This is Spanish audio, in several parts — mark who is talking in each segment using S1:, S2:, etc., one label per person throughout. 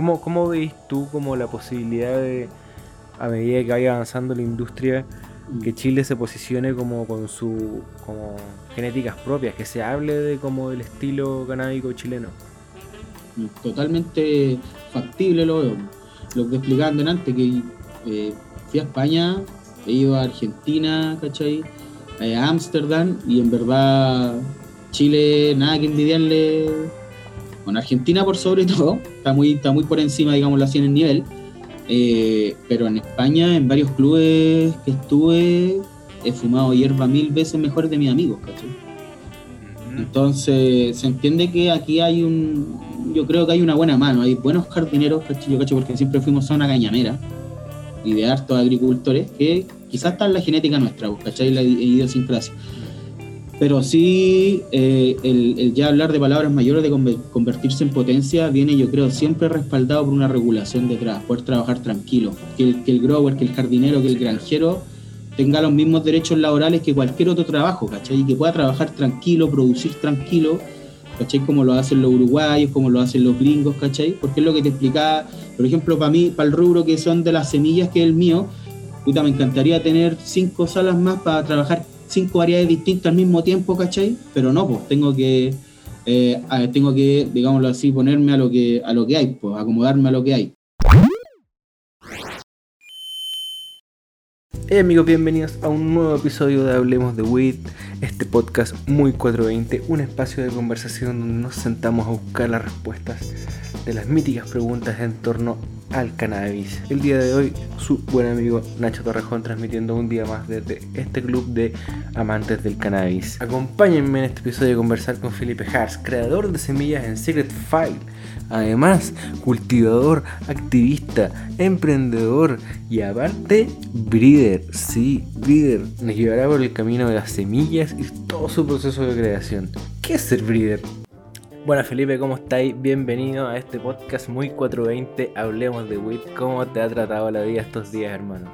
S1: ¿Cómo, ¿Cómo veis tú como la posibilidad de, a medida que vaya avanzando la industria, que Chile se posicione como con su como genéticas propias, que se hable de como del estilo canábico chileno?
S2: Totalmente factible lo veo. Lo que explicando antes, que eh, fui a España, he ido a Argentina, ¿cachai? Eh, a Ámsterdam y en verdad Chile nada que envidiarle. Bueno, Argentina por sobre todo, está muy, está muy por encima, digámoslo así, en el nivel. Eh, pero en España, en varios clubes que estuve, he fumado hierba mil veces mejor de mis amigos, ¿cachai? Entonces, se entiende que aquí hay un. Yo creo que hay una buena mano, hay buenos jardineros, ¿cachai? Yo cacho porque siempre fuimos zona cañamera y de hartos agricultores que quizás está en la genética nuestra, ¿cachai? La idiosincrasia. Pero sí, eh, el, ya hablar de palabras mayores, de convertirse en potencia, viene yo creo siempre respaldado por una regulación detrás, poder trabajar tranquilo. Que el, que el grower, que el jardinero, que el granjero tenga los mismos derechos laborales que cualquier otro trabajo, ¿cachai? Y que pueda trabajar tranquilo, producir tranquilo, ¿cachai? Como lo hacen los uruguayos, como lo hacen los gringos, ¿cachai? Porque es lo que te explicaba, por ejemplo, para mí, para el rubro que son de las semillas, que es el mío, puta, me encantaría tener cinco salas más para trabajar cinco variedades distintas al mismo tiempo, ¿cachai? Pero no, pues tengo que, eh, tengo que, digámoslo así, ponerme a lo que, a lo que hay, pues acomodarme a lo que hay.
S1: Hey amigos, bienvenidos a un nuevo episodio de Hablemos de Weed, este podcast muy 420, un espacio de conversación donde nos sentamos a buscar las respuestas de las míticas preguntas en torno al cannabis. El día de hoy, su buen amigo Nacho Torrejón transmitiendo un día más desde este club de amantes del cannabis. Acompáñenme en este episodio a conversar con Felipe Hars, creador de semillas en Secret File. Además, cultivador, activista, emprendedor y aparte, breeder. Sí, breeder. Nos llevará por el camino de las semillas y todo su proceso de creación. ¿Qué es ser breeder? Bueno Felipe, ¿cómo estáis? Bienvenido a este podcast muy 420, hablemos de WIT. ¿Cómo te ha tratado la vida estos días, hermano?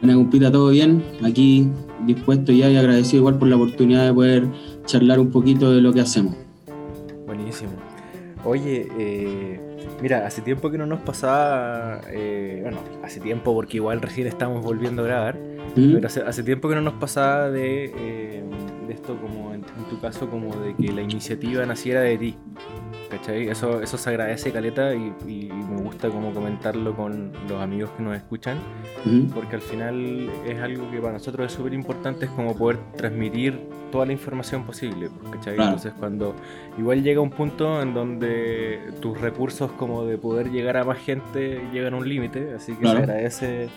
S2: Bueno, compita, todo bien. Aquí dispuesto ya y agradecido igual por la oportunidad de poder charlar un poquito de lo que hacemos.
S1: Oye, eh, mira, hace tiempo que no nos pasaba, eh, bueno, hace tiempo porque igual recién estamos volviendo a grabar, pero hace, tiempo que no nos pasaba de... Eh, de esto como en, tu caso como de que la iniciativa naciera de ti. ¿Cachai? Eso, eso se agradece, Caleta, y, me gusta como comentarlo con los amigos que nos escuchan, porque al final es algo que para nosotros es súper importante, es como poder transmitir toda la información posible, ¿cachai? Entonces cuando igual llega un punto en donde tus recursos como de poder llegar a más gente llegan a un límite, así que se agradece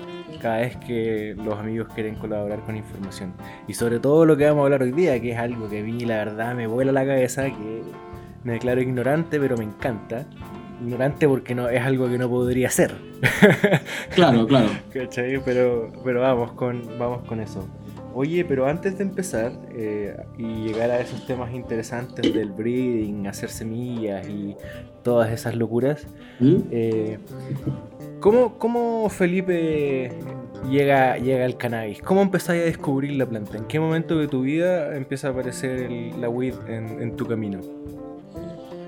S1: cada vez que los amigos quieren colaborar con información. Y sobre todo lo que vamos a hablar hoy día, que es algo que a mí la verdad me vuela la cabeza, que me declaro ignorante, pero me encanta. Ignorante porque no es algo que no podría hacer.
S2: Claro, claro.
S1: ¿Cachai? Pero, pero vamos, con, vamos con eso. Oye, pero antes de empezar eh, y llegar a esos temas interesantes del breeding, hacer semillas y todas esas locuras, ¿Mm? eh, ¿cómo, Felipe llega, llega al cannabis? ¿Cómo empezáis a descubrir la planta? ¿En qué momento de tu vida empieza a aparecer la weed en, tu camino?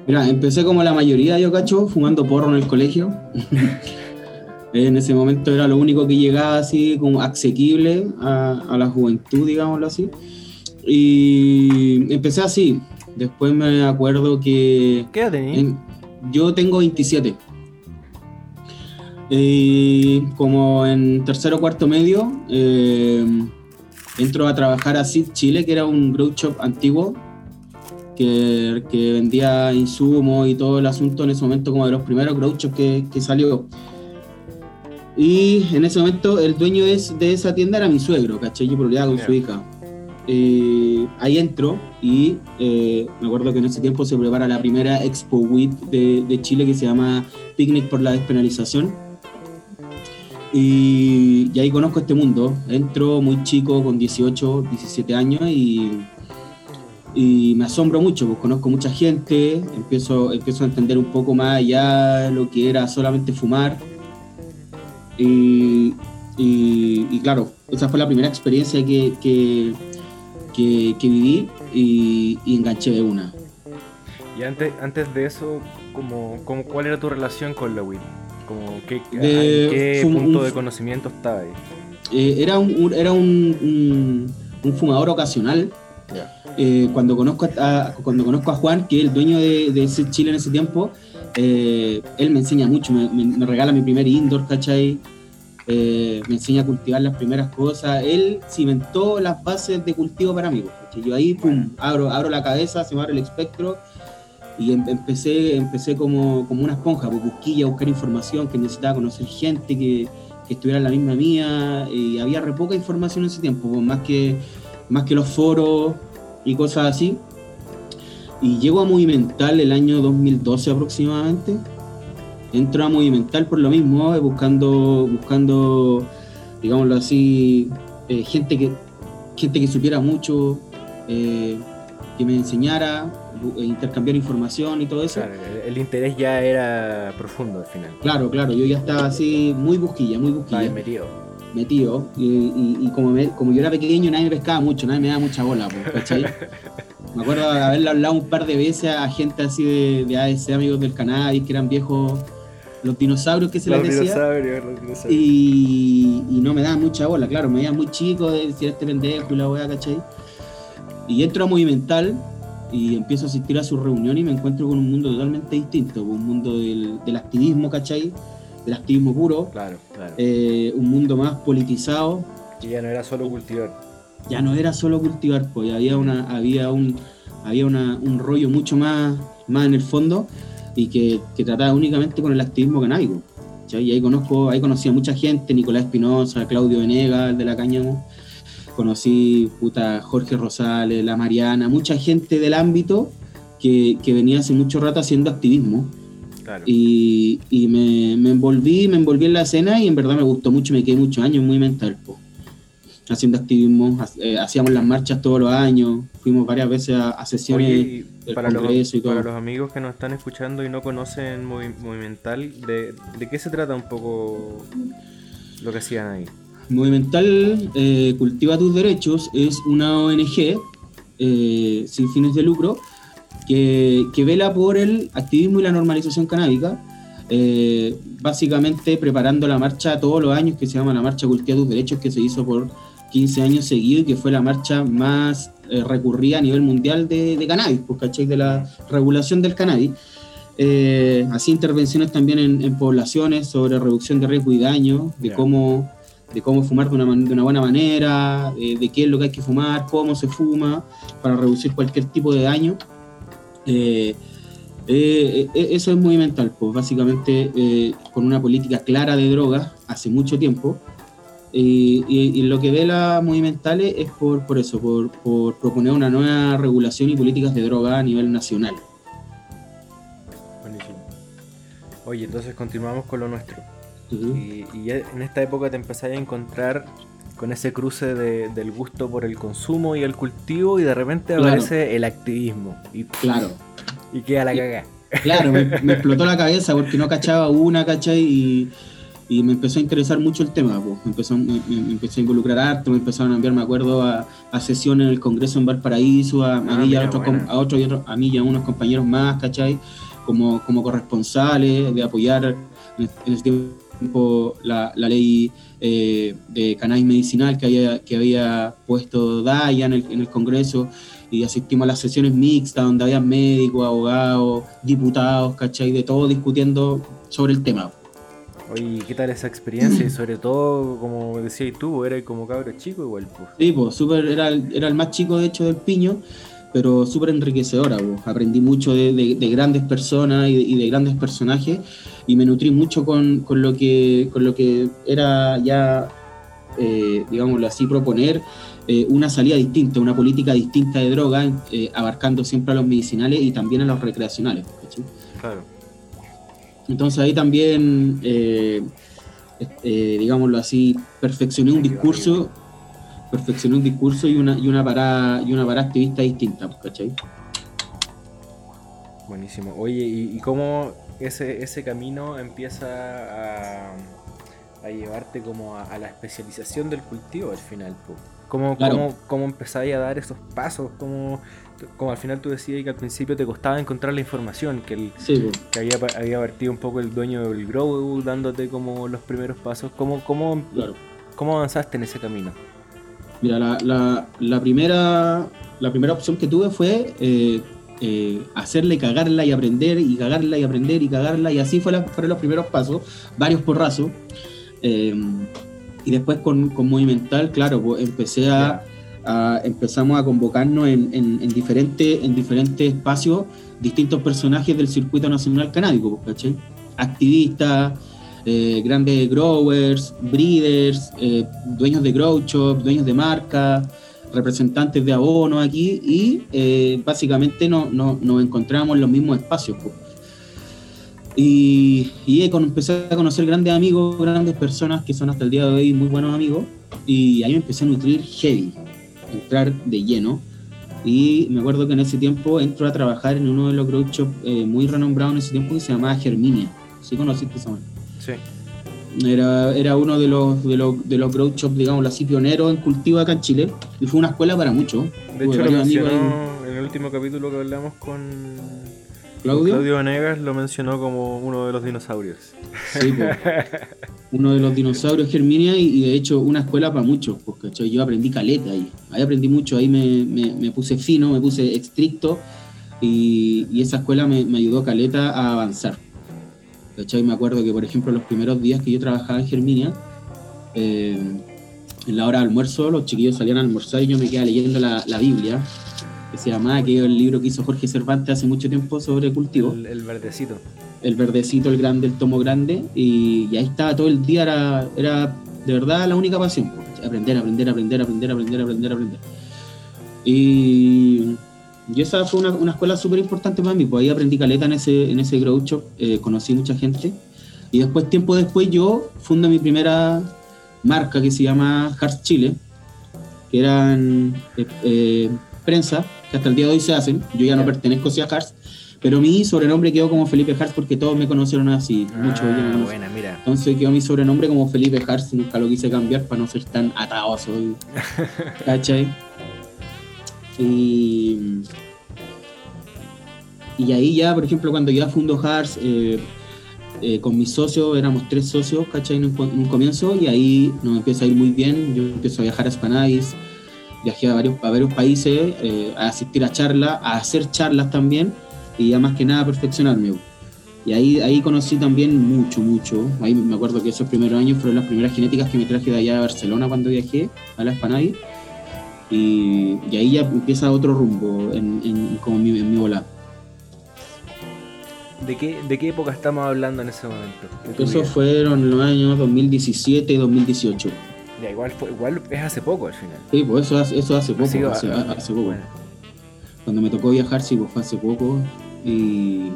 S2: Mira, empecé como la mayoría, yo cacho, fumando porro en el colegio. en ese momento era lo único que llegaba así como asequible a, la juventud, digámoslo así. Y empecé así. Después me acuerdo que...
S1: ¿Qué edad tenías?
S2: Yo tengo 27. Y como en tercero cuarto medio, eh, entro a trabajar a Sid Chile, que era un grow shop antiguo, que, que, vendía insumos y todo el asunto en ese momento, como de los primeros grow shops que, que salió. Y en ese momento el dueño de, de esa tienda era mi suegro, ¿cachai? Yo problemaba con su hija. Eh, ahí entro y eh, me acuerdo que en ese tiempo se prepara la primera Expo WIT de, de, Chile que se llama Picnic por la Despenalización. Y, y, ahí conozco este mundo. Entro muy chico, con 18, 17 años y, y me asombro mucho, pues conozco mucha gente, empiezo, empiezo a entender un poco más allá lo que era solamente fumar y, claro, esa fue la primera experiencia que, que, viví y, enganché de una.
S1: Y antes, antes de eso, como, como, ¿cuál era tu relación con la weed? Como, ¿qué, qué punto de conocimiento estaba ahí?
S2: Eh, era un, era un, un, fumador ocasional. Eh, cuando, conozco a, cuando conozco a Juan, que es el dueño de, de Chile en ese tiempo, eh, él me enseña mucho, me, me, regala mi primer indoor, ¿cachai? me enseña a cultivar las primeras cosas. Él cimentó las bases de cultivo para mí. ¿cachai? Yo ahí, pum, abro, abro la cabeza, se me abre el espectro y em, empecé, empecé como, como una esponja, pues busquilla, a buscar información, que necesitaba conocer gente que, que estuviera en la misma mía, y había re poca información en ese tiempo, pues, más, que, más que los foros y cosas así. Y llego a Movimental el año 2012 aproximadamente. Entro a Movimental por lo mismo, eh, buscando, buscando digámoslo así, eh, gente, que, gente que supiera mucho, eh, que me enseñara, intercambiar información y todo eso.
S1: Claro, el, interés ya era profundo al final.
S2: Claro, claro, yo ya estaba así muy busquilla, muy busquilla.
S1: metido.
S2: Metido, y, como, como yo era pequeño nadie me pescaba mucho, nadie me daba mucha bola, ¿cachai? me acuerdo de haberle hablado un par de veces a gente así de, de amigos del cannabis, que eran viejos los dinosaurios que se les decía. Dinosaurios, los dinosaurios. Y, y, no me daban mucha bola, claro, me veía muy chico de decir este pendejo y la weá, ¿cachai? Y entro a Movimental y empiezo a asistir a su reunión y me encuentro con un mundo totalmente distinto, un mundo del, del activismo, ¿cachai? Del activismo puro.
S1: Claro, claro.
S2: Eh, un mundo más politizado.
S1: Y ya no era solo cultivar.
S2: Ya no era solo cultivar, pues había una, había un, había una, un rollo mucho más, más en el fondo y que, que trataba únicamente con el activismo canábico. Y ahí conozco, ahí conocí a mucha gente, Nicolás Espinosa, Claudio Venegas, de la Cáñamo conocí puta, Jorge Rosales, la Mariana, mucha gente del ámbito que, que venía hace mucho rato haciendo activismo. Y, y me, me, envolví, me envolví en la escena y en verdad me gustó mucho, me quedé muchos años muy mental, haciendo activismo, eh, hacíamos las marchas todos los años, fuimos varias veces a, sesiones
S1: para los, y todo. Para los amigos que nos están escuchando y no conocen Movimental, ¿de, ¿de qué se trata un poco lo que hacían ahí?
S2: Movimental eh, Cultiva tus Derechos es una ONG eh, sin fines de lucro que, vela por el activismo y la normalización canábica, eh, básicamente preparando la marcha todos los años que se llama la Marcha Cultiva tus Derechos, que se hizo por 15 años seguidos y que fue la marcha más recurrida a nivel mundial de, cannabis, pues, ¿cachai? De la regulación del cannabis. así intervenciones también en, poblaciones sobre reducción de riesgo y daño, de cómo de cómo fumar de una, de una buena manera, de, qué es lo que hay que fumar, cómo se fuma, para reducir cualquier tipo de daño. Eh, eh, eh, eso es muy mental, pues básicamente con una política clara de drogas hace mucho tiempo. Y, lo que ve la Movimentales es por, por eso, por, por proponer una nueva regulación y políticas de droga a nivel nacional.
S1: Buenísimo. Oye, entonces continuamos con lo nuestro y, en esta época te empezás a encontrar con ese cruce del gusto por el consumo y el cultivo y de repente aparece el activismo. Y,
S2: claro.
S1: Y queda la cagada.
S2: Claro, me, explotó la cabeza porque no cachaba una, ¿cachai? Y, y me empezó a interesar mucho el tema, pues. me, empezó, me, empezó a involucrar harto, me empezaron a enviar, me acuerdo, a, a sesiones en el Congreso en Valparaíso, a, a ah, mí y a, otros, a otros y otros, a mí y a unos compañeros más, ¿cachai? Como, como corresponsales, de apoyar en, ese tiempo la, ley eh, de cannabis medicinal que había, que había puesto DAIA en el, Congreso y asistimos a las sesiones mixtas donde había médicos, abogados, diputados, ¿cachai? De todo discutiendo sobre el tema.
S1: Oye, ¿qué tal esa experiencia? Y sobre todo, como decías tú, era como cabro chico igual. Pues.
S2: Sí, pues, super, era, era el más chico de hecho del piño pero súper enriquecedora. Aprendí mucho de, grandes personas y de, grandes personajes y me nutrí mucho con, lo, que, con lo que era ya, eh, digámoslo así, proponer eh, una salida distinta, una política distinta de droga, eh, abarcando siempre a los medicinales y también a los recreacionales.
S1: Claro.
S2: Entonces ahí también, digámoslo así, perfeccioné un discurso perfeccionó un discurso y una, y una parada y una parada activista distinta, ¿cachai?
S1: Buenísimo. Oye, ¿y, cómo ese, ese camino empieza a, a llevarte como a, la especialización del cultivo al final? ¿Cómo, cómo, cómo empezáis a dar esos pasos? ¿Cómo, como al final tú decías que al principio te costaba encontrar la información, que, el, que había, había partido un poco el dueño del Grow dándote como los primeros pasos. ¿Cómo, cómo, cómo avanzaste en ese camino?
S2: Mira, la, la, la, primera, la primera opción que tuve fue eh, eh, hacerle cagarla y aprender, y cagarla y aprender, y cagarla, y así fue fueron los primeros pasos, varios porrazos. Eh, y después con, con Movimental, claro, pues empecé a, empezamos a convocarnos en, en, diferentes, en diferentes espacios distintos personajes del circuito nacional canábico, pues, ¿cachai? Activistas, eh, grandes growers, breeders, eh, dueños de grow shop, dueños de marca, representantes de abono aquí y eh, básicamente no, no, nos encontramos en los mismos espacios. Y, y empecé a conocer grandes amigos, grandes personas que son hasta el día de hoy muy buenos amigos y ahí me empecé a nutrir heavy entrar de lleno. Y me acuerdo que en ese tiempo entró a trabajar en uno de los grow shops eh, muy renombrados en ese tiempo que se llamaba Germinia. ¿Sí conociste esa
S1: Sí.
S2: Era, era uno de los, de los, de los grow shops, digamos, así pioneros en cultivo acá en Chile. Y fue una escuela para muchos.
S1: De hecho, lo mencionó en el último capítulo que hablamos con Claudio. Claudio Venegas lo mencionó como uno de los dinosaurios.
S2: Sí, uno de los dinosaurios Germinia y, de hecho una escuela para muchos, porque yo aprendí caleta ahí. Ahí aprendí mucho, ahí me, me, puse fino, me puse estricto y, y esa escuela me, me, ayudó caleta a avanzar. ¿Cachai? Me acuerdo que, por ejemplo, los primeros días que yo trabajaba en Germinia, eh, en la hora de almuerzo, los chiquillos salían a almorzar y yo me quedaba leyendo la, la Biblia que se llamaba, que el libro que hizo Jorge Cervantes hace mucho tiempo sobre cultivo.
S1: El, verdecito.
S2: El verdecito, el grande, el tomo grande. Y, ahí estaba todo el día, era, era de verdad la única pasión. Aprender, aprender, aprender, aprender, aprender, aprender, aprender. Y, y esa fue una, una escuela súper importante para mí, pues ahí aprendí caleta en ese, en ese grow shop, eh, conocí mucha gente. Y después, tiempo después, yo fundo mi primera marca que se llama Hearts Chile, que eran eh, eh, prensa que hasta el día de hoy se hacen. Yo ya no pertenezco a Hearts, pero mi sobrenombre quedó como Felipe Hearts porque todos me conocieron así.
S1: Ah, buena, mira.
S2: Entonces quedó mi sobrenombre como Felipe Hearts, nunca lo quise cambiar para no ser tan ataoso. ¿Cachai? Y, y ahí ya, por ejemplo, cuando ya fundo Hearts, eh, eh, con mis socios, éramos tres socios, ¿cachai? En un, comienzo, y ahí nos empieza a ir muy bien. Yo empiezo a viajar a Spanais, viajé a varios, a varios países eh, a asistir a charlas, a hacer charlas también y ya más que nada a perfeccionarme. Y ahí, ahí conocí también mucho, mucho. Ahí me acuerdo que esos primeros años fueron las primeras genéticas que me traje de allá de Barcelona cuando viajé a la Espanay. Y, y ahí ya empieza otro rumbo en, en como mi, en mi bola.
S1: ¿De qué, ¿De qué época estamos hablando en ese momento?
S2: Esos fueron los años 2017 y 2018
S1: igual, igual es hace poco al final.
S2: Sí, pues eso, eso hace poco. hace, poco. Cuando me tocó viajar, sí, pues fue hace poco. Y,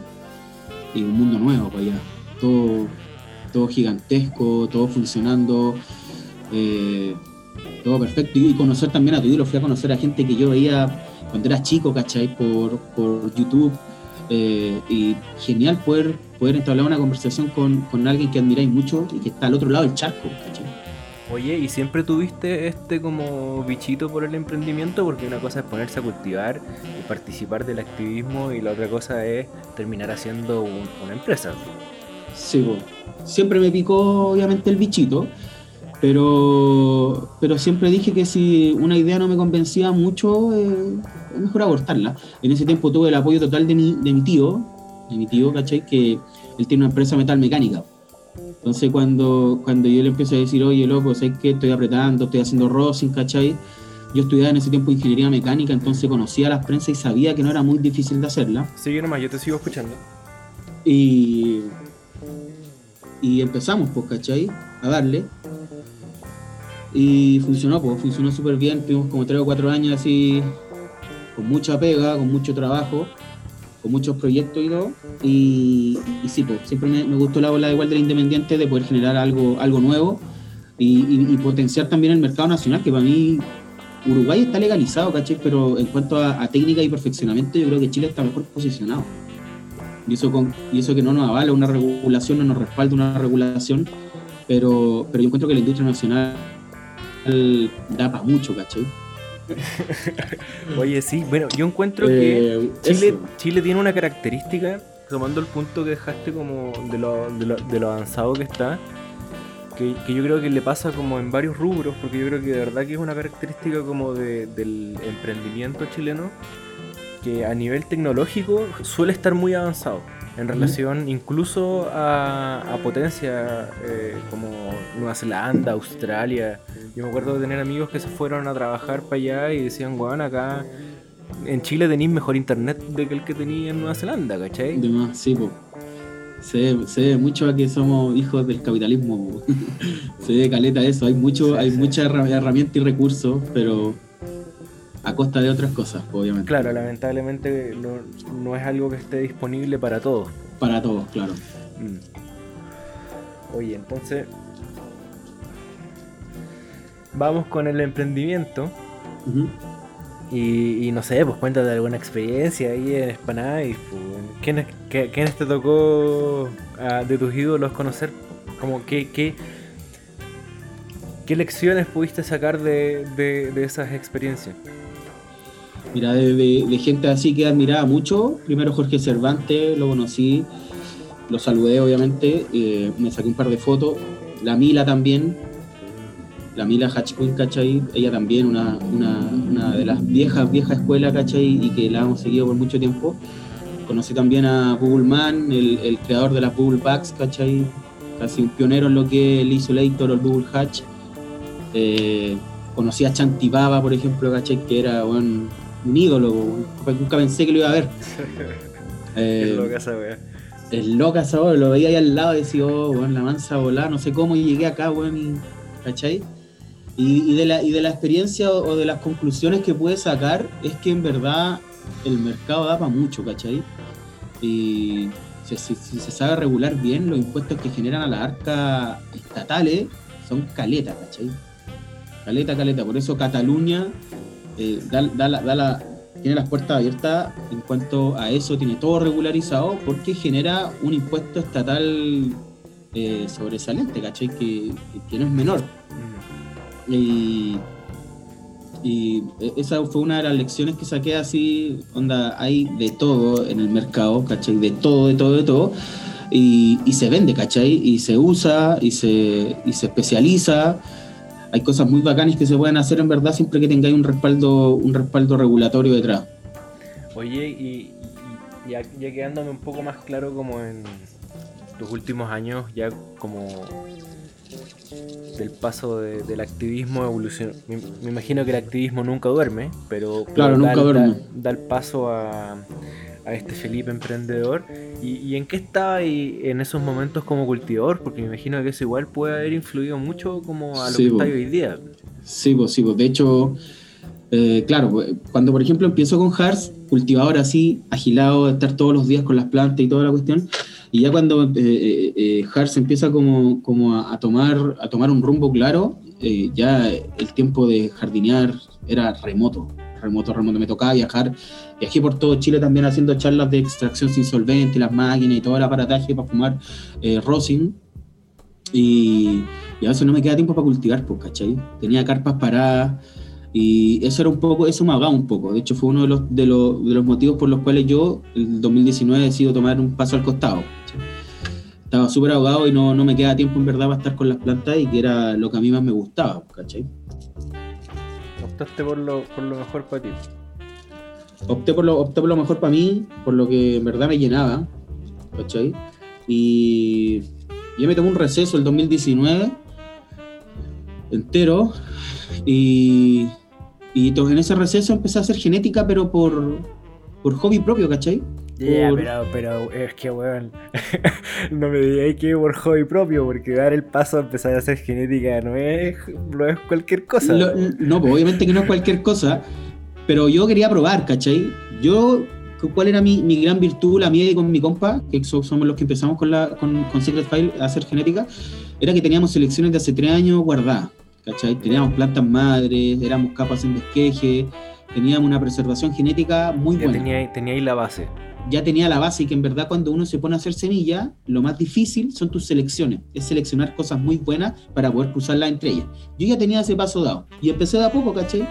S2: y un mundo nuevo para allá. Todo, todo gigantesco, todo funcionando. Eh, todo perfecto. Y conocer también a tu lo fui a conocer a gente que yo veía cuando era chico, ¿cachai? Por, por YouTube. Eh, y genial poder, poder entablar una conversación con, con alguien que admiráis mucho y que está al otro lado del charco, ¿cachai?
S1: Oye, ¿y siempre tuviste este como bichito por el emprendimiento? Porque una cosa es ponerse a cultivar y participar del activismo y la otra cosa es terminar haciendo una empresa.
S2: Sí, siempre me picó obviamente el bichito, pero, pero siempre dije que si una idea no me convencía mucho, eh, es mejor abortarla. En ese tiempo tuve el apoyo total de mi, de mi tío, de mi tío, ¿cachai? Que él tiene una empresa metal mecánica. Entonces cuando, cuando yo le empiezo a decir, oye, loco, sé que estoy apretando, estoy haciendo rosin, ¿cachai? Yo estudiaba en ese tiempo ingeniería mecánica, entonces conocía las prensas y sabía que no era muy difícil de hacerla.
S1: Sigue nomás, yo te sigo escuchando.
S2: Y, y empezamos, pues, ¿cachai? A darle. Y funcionó, pues, funcionó súper bien. Tuvimos como tres o cuatro años así, con mucha pega, con mucho trabajo muchos proyectos y todo. Y, sí, pues, siempre me, gustó la ola igual del independiente de poder generar algo, algo nuevo y, potenciar también el mercado nacional, que para mí Uruguay está legalizado, ¿cachai? Pero en cuanto a, técnica y perfeccionamiento, yo creo que Chile está mejor posicionado. Y eso, con, y eso que no nos avala una regulación, no nos respalda una regulación, pero, pero yo encuentro que la industria nacional da para mucho, ¿cachai?
S1: Oye, sí, bueno, yo encuentro
S2: Eh,
S1: que Chile,
S2: eso.
S1: Chile tiene una característica, tomando el punto que dejaste como de lo, de lo, de lo avanzado que está, que, que yo creo que le pasa como en varios rubros, porque yo creo que de verdad que es una característica como de- del emprendimiento chileno, que a nivel tecnológico suele estar muy avanzado, en relación incluso a, a potencia eh, como Nueva Zelanda, Australia. Yo me acuerdo de tener amigos que se fueron a trabajar para allá y decían, weón, acá en Chile tenéis mejor internet de que el que tenía en Nueva Zelanda, ¿cachai?
S2: De más, sí, po. Se, ve mucho a que somos hijos del capitalismo. se ve caleta eso. Hay mucho,
S1: Sí,
S2: hay
S1: sí.
S2: mucha herra- herramienta y recursos, pero a costa de otras cosas, po, obviamente.
S1: Claro, lamentablemente no, no es algo que esté disponible para todos.
S2: Para todos, claro.
S1: Mm. Oye, entonces vamos con el emprendimiento y, y no sé, pues cuéntate alguna experiencia ahí en Spanay. Pues, ¿Quiénes, qué- ¿Quiénes te tocó ah, de tus ídolos conocer? Como qué, qué, qué lecciones pudiste sacar de, de- de esas experiencias?
S2: Mira, de, gente así que admiraba mucho. Primero Jorge Cervantes, lo conocí, lo saludé obviamente, me saqué un par de fotos. La Mila también, la Mila Hatchquin, ¿cachai? Ella también, una, una, una de las viejas, viejas escuelas, ¿cachai? Y que la hemos seguido por mucho tiempo. Conocí también a Google Man, el, creador de las Google Bags, ¿cachai? Casi un pionero en lo que el Isolator o el Google Hatch. Eh, conocí a Chanti Baba, por ejemplo, ¿cachai? Que era bueno, un ídolo, nunca pensé que lo iba a ver. Eh,
S1: esa wea.
S2: es loca esa weá, lo veía ahí al lado y decía, oh, weón, la mansa volada, no sé cómo, y llegué acá, weón, y, ¿cachai? Y, y de la, y de la experiencia o, de las conclusiones que pude sacar es que en verdad el mercado da para mucho, ¿cachai? Y si, si- si se sabe regular bien, los impuestos que generan a las arcas estatales son caleta, ¿cachai? Caleta, caleta. Por eso Cataluña eh, da, da la- da la- tiene las puertas abiertas en cuanto a eso, tiene todo regularizado porque genera un impuesto estatal eh, sobresaliente, ¿cachai? Que, que no es menor.
S1: Mm.
S2: Y, y esa fue una de las lecciones que saqué así, onda, hay de todo en el mercado, ¿cachai? De todo, de todo, de todo. Y, y se vende, ¿cachai? Y se usa, y se, y se especializa. Hay cosas muy bacanas que se pueden hacer en verdad siempre que tengáis un respaldo, un respaldo regulatorio detrás.
S1: Oye, y, y- ya, ya quedándome un poco más claro como en los últimos años, ya como del paso de- del activismo evolución. Me, me imagino que el activismo nunca duerme, pero
S2: Claro,
S1: da,
S2: nunca
S1: el-
S2: duerme.
S1: da- da el paso a, a este Felipe emprendedor. ¿Y, y en qué estaba ahí en esos momentos como cultivador? Porque me imagino que eso igual puede haber influido mucho como a lo
S2: Sí,
S1: que está hoy día.
S2: Sí, pues sí, pues de hecho, eh, claro, cuando por ejemplo empiezo con Hars, cultivador así, agilado, de estar todos los días con las plantas y toda la cuestión, y ya cuando eh, eh, eh, Hars empieza como, como a, a tomar, a tomar un rumbo claro, eh, ya el tiempo de jardinear era remoto, remoto, remoto. Me tocaba viajar, viajé por todo Chile también haciendo charlas de extracción sin solvente, las máquinas y todo el aparataje para fumar eh, rosin. Y, y a veces no me queda tiempo para cultivar, pues, ¿cachai? Tenía carpas paradas y eso era un poco, eso me ahogaba un poco. De hecho, fue uno de los, de los, de los motivos por los cuales yo, el 2019, decido tomar un paso al costado. ¿cachai? Estaba súper ahogado y no, no me queda tiempo en verdad para estar con las plantas y que era lo que a mí más me gustaba, ¿cachai?
S1: Optaste por lo, por lo mejor para ti.
S2: opté por lo, opté por lo mejor para mí, por lo que en verdad me llenaba, ¿cachai? Y yo me tomé un receso el 2019 entero y, y en ese receso empecé a hacer genética, pero por, por hobby propio, ¿cachai?
S1: Ya,
S2: Por-
S1: pero, pero es que, weón, no me digáis que por hobby propio, porque dar el paso a empezar a hacer genética no es, no es cualquier cosa.
S2: Lo- no, pues obviamente que no es cualquier cosa, pero yo quería probar, ¿cachai? Yo, ¿cuál era mi, mi gran virtud, la mía y con mi compa, que so- somos los que empezamos con, la, con, con Secret File a hacer genética? Era que teníamos selecciones de hace tres años guardadas, ¿cachai? Teníamos plantas madres, éramos capas en desqueje, teníamos una preservación genética muy buena.
S1: tenía, tenía ahí la base.
S2: Ya tenía la base y que en verdad cuando uno se pone a hacer semilla, lo más difícil son tus selecciones, es seleccionar cosas muy buenas para poder cruzarlas entre ellas. Yo ya tenía ese paso dado y empecé de a poco, ¿cachai?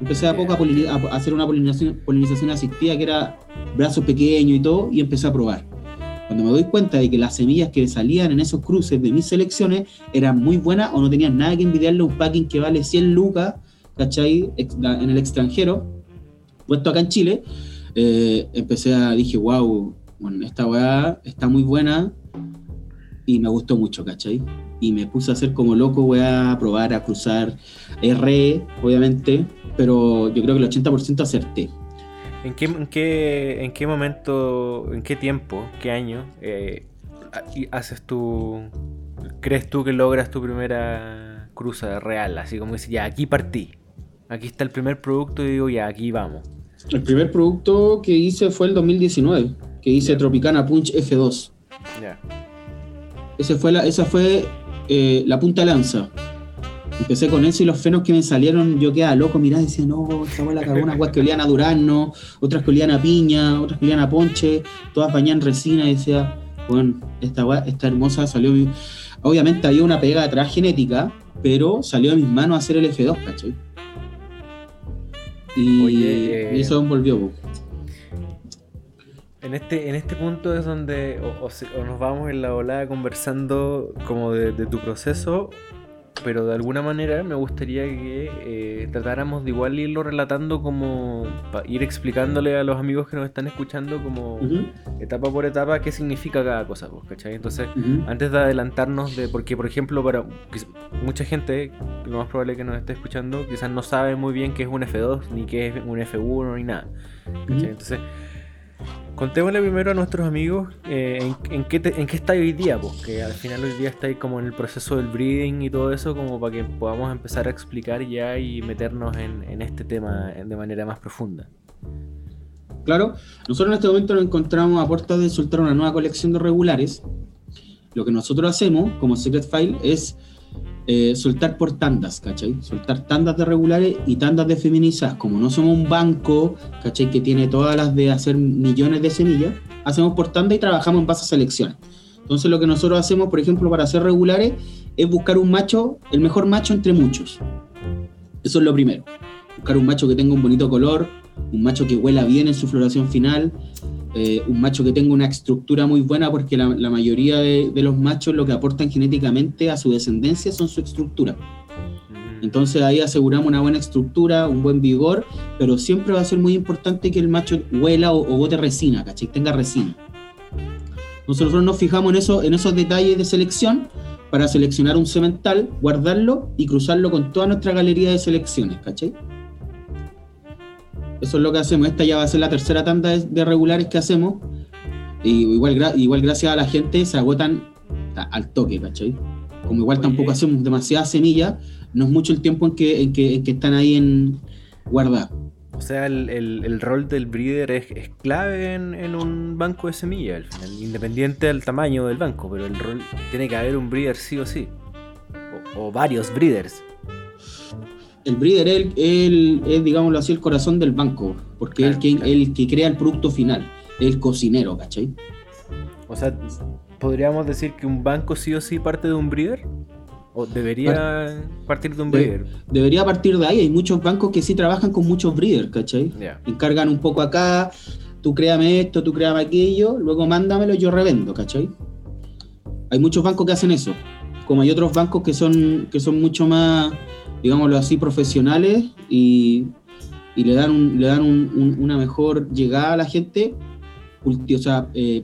S2: Empecé de a poco a, hacer una polinización, polinización asistida que era brazos pequeños y todo y empecé a probar. Cuando me doy cuenta de que las semillas que salían en esos cruces de mis selecciones eran muy buenas o no tenían nada que envidiarle a un packing que vale 100 lucas, ¿cachai? En el extranjero, puesto acá en Chile, eh, empecé a, dije, wow, bueno, esta weá está muy buena y me gustó mucho, ¿cachai? Y me puse a hacer como loco, voy a probar a cruzar R, obviamente, pero yo creo que el 80% acerté.
S1: ¿En qué, en, qué, ¿En qué momento, en qué tiempo, qué año eh, haces tu... crees tú que logras tu primera cruza real? Así como dices, ya, aquí partí. Aquí está el primer producto y digo, ya, aquí vamos.
S2: El primer producto que hice fue el 2019, que hice Tropicana Punch F2. Ya. Ese fue la, esa fue eh, la punta lanza. Empecé con eso y los fenos que me salieron, yo quedaba loco, mirá, decía, no, esta la cagó unas que olían a durazno, otras que olían a piña, otras que olían a ponche, todas bañadas en resina, y decía, bueno, esta esta hermosa salió. Obviamente había una pega atrás genética, pero salió de mis manos a hacer el F2, ¿cachai? Y, eh, eso volvió.
S1: En este, en este punto es donde o, nos vamos en la volada conversando como de, de tu proceso pero de alguna manera me gustaría que eh, tratáramos de igual irlo relatando como ir explicándole a los amigos que nos están escuchando como etapa por etapa qué significa cada cosa, pues, ¿cachai? Entonces, antes de adelantarnos de, porque por ejemplo, para mucha gente, lo más probable que nos esté escuchando, quizás no sabe muy bien qué es un F2, ni qué es un F1, ni nada. ¿cachai? Entonces, Contémosle primero a nuestros amigos eh, en, qué en qué está hoy día, porque al final hoy día está ahí como en el proceso del breeding y todo eso, como para que podamos empezar a explicar ya y meternos en, este tema de manera más profunda.
S2: Claro, nosotros en este momento nos encontramos a puertas de soltar una nueva colección de regulares. Lo que nosotros hacemos como Secret File es eh, soltar por tandas, ¿cachai? Soltar tandas de regulares y tandas de feminizadas. Como no somos un banco, ¿cachai? Que tiene todas las de hacer millones de semillas, hacemos por tanda y trabajamos en base a selecciones. Entonces lo que nosotros hacemos, por ejemplo, para hacer regulares, es buscar un macho, el mejor macho entre muchos. Eso es lo primero. Buscar un macho que tenga un bonito color, un macho que huela bien en su floración final, eh, un macho que tenga una estructura muy buena, porque la, mayoría de, los machos lo que aportan genéticamente a su descendencia son su estructura. Mm. Entonces ahí aseguramos una buena estructura, un buen vigor, pero siempre va a ser muy importante que el macho huela o, bote resina, ¿cachai? Tenga resina. Nosotros nos fijamos en, eso, en esos detalles de selección para seleccionar un semental, guardarlo y cruzarlo con toda nuestra galería de selecciones, ¿cachai? Eso es lo que hacemos. Esta ya va a ser la tercera tanda de, regulares que hacemos. Y igual, igual gracias a la gente se agotan al toque, ¿cachai? Como igual tampoco hacemos demasiadas semillas, no es mucho el tiempo en que, en que, están ahí en guardadas.
S1: O sea, el, rol del breeder es, clave en, un banco de semillas, independiente del tamaño del banco, pero el rol tiene que haber un breeder sí o sí. o varios breeders
S2: el breeder es, el, es, digámoslo así, el corazón del banco, porque es el que, el que crea el producto final, el cocinero, ¿cachai?
S1: O sea, ¿podríamos decir que un banco sí o sí parte de un breeder? ¿O debería partir de un breeder?
S2: debería partir de ahí. Hay muchos bancos que sí trabajan con muchos breeders, ¿cachai? Encargan un poco acá, tú créame esto, tú créame aquello, luego mándamelo y yo revendo, ¿cachai? Hay muchos bancos que hacen eso. Como hay otros bancos que son, que son mucho más digámoslo así, profesionales y, le dan, le dan una mejor llegada a la gente, o sea, eh,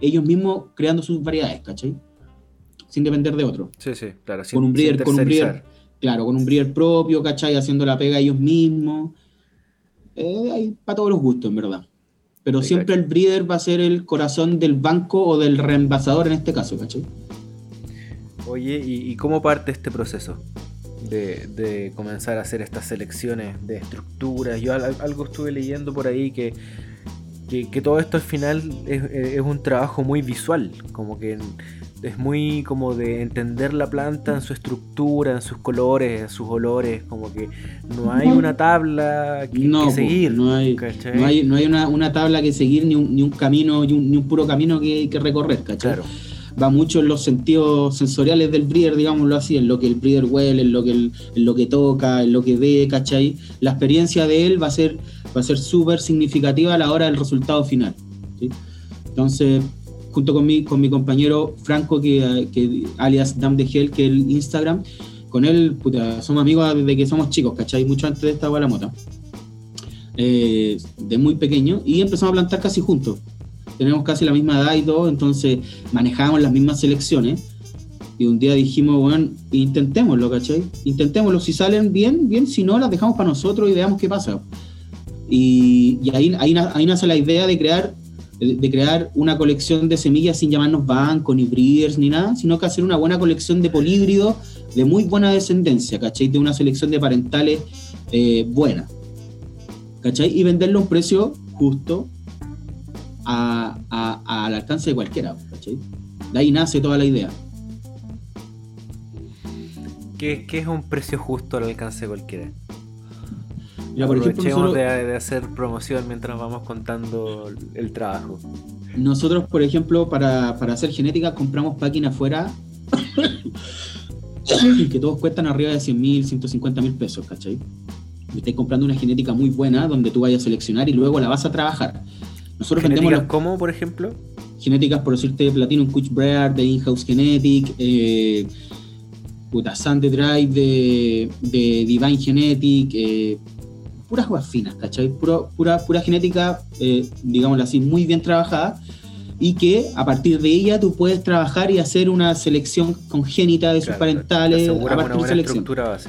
S2: ellos mismos creando sus variedades, ¿cachai? Sin depender de otro.
S1: Sí, sí, claro.
S2: con un breeder, con un breeder, claro, con un breeder propio, ¿cachai? Haciendo la pega ellos mismos. Eh, hay para todos los gustos, en verdad. Pero siempre el breeder va a ser el corazón del banco o del reenvasador en este caso, ¿cachai?
S1: Oye, ¿y cómo parte este proceso? de, comenzar a hacer estas selecciones de estructuras. Yo algo estuve leyendo por ahí que, que, todo esto al final es, un trabajo muy visual, como que es muy como de entender la planta en su estructura, en sus colores, en sus olores, como que no hay una tabla que, seguir.
S2: No hay, no hay, no hay una, una, tabla que seguir ni un, ni un camino, ni un, puro camino que, recorrer, ¿cachai? Va mucho en los sentidos sensoriales del breeder, digámoslo así, en lo que el breeder huele, en lo que, en lo que toca, en lo que ve, ¿cachai? La experiencia de él va a ser va a ser súper significativa a la hora del resultado final. Entonces, junto con mi, con mi compañero Franco, que, que alias Dam de Gel, que es el Instagram, con él, puta, somos amigos desde que somos chicos, ¿cachai? Mucho antes de esta la mota. Eh, de muy pequeño, y empezamos a plantar casi juntos. Tenemos casi la misma edad y todo, entonces manejábamos las mismas selecciones. Y un día dijimos, bueno, intentémoslo, ¿cachai? Intentémoslo. Si salen bien, bien. Si no, las dejamos para nosotros y veamos qué pasa. Y, ahí, ahí, ahí nace la idea de crear de, crear una colección de semillas sin llamarnos bancos, ni breeders, ni nada, sino que hacer una buena colección de políbridos de muy buena descendencia, ¿cachai? De una selección de parentales eh, buena, ¿cachai? Y venderlo a un precio justo al alcance de cualquiera, ¿cachai? De ahí nace toda la idea.
S1: ¿Qué, ¿Qué, es un precio justo al alcance de cualquiera? Ya, por ejemplo, de, hacer promoción mientras vamos contando el trabajo.
S2: Nosotros, por ejemplo, para, hacer genética compramos páginas afuera que todos cuestan arriba de 100 mil, 150 mil pesos, ¿cachai? Estáis comprando una genética muy buena donde tú vayas a seleccionar y luego la vas a trabajar.
S1: Nosotros vendemos ¿Cómo, por ejemplo?
S2: Genéticas, por decirte, Platinum Kuch Breeder, de In-House Genetic, eh, puta, Drive de, de Divine Genetic, eh, puras aguas finas, ¿cachai? pura, pura genética, eh, digámoslo así, muy bien trabajada y que a partir de ella tú puedes trabajar y hacer una selección congénita de sus parentales a partir de selección. estructura base.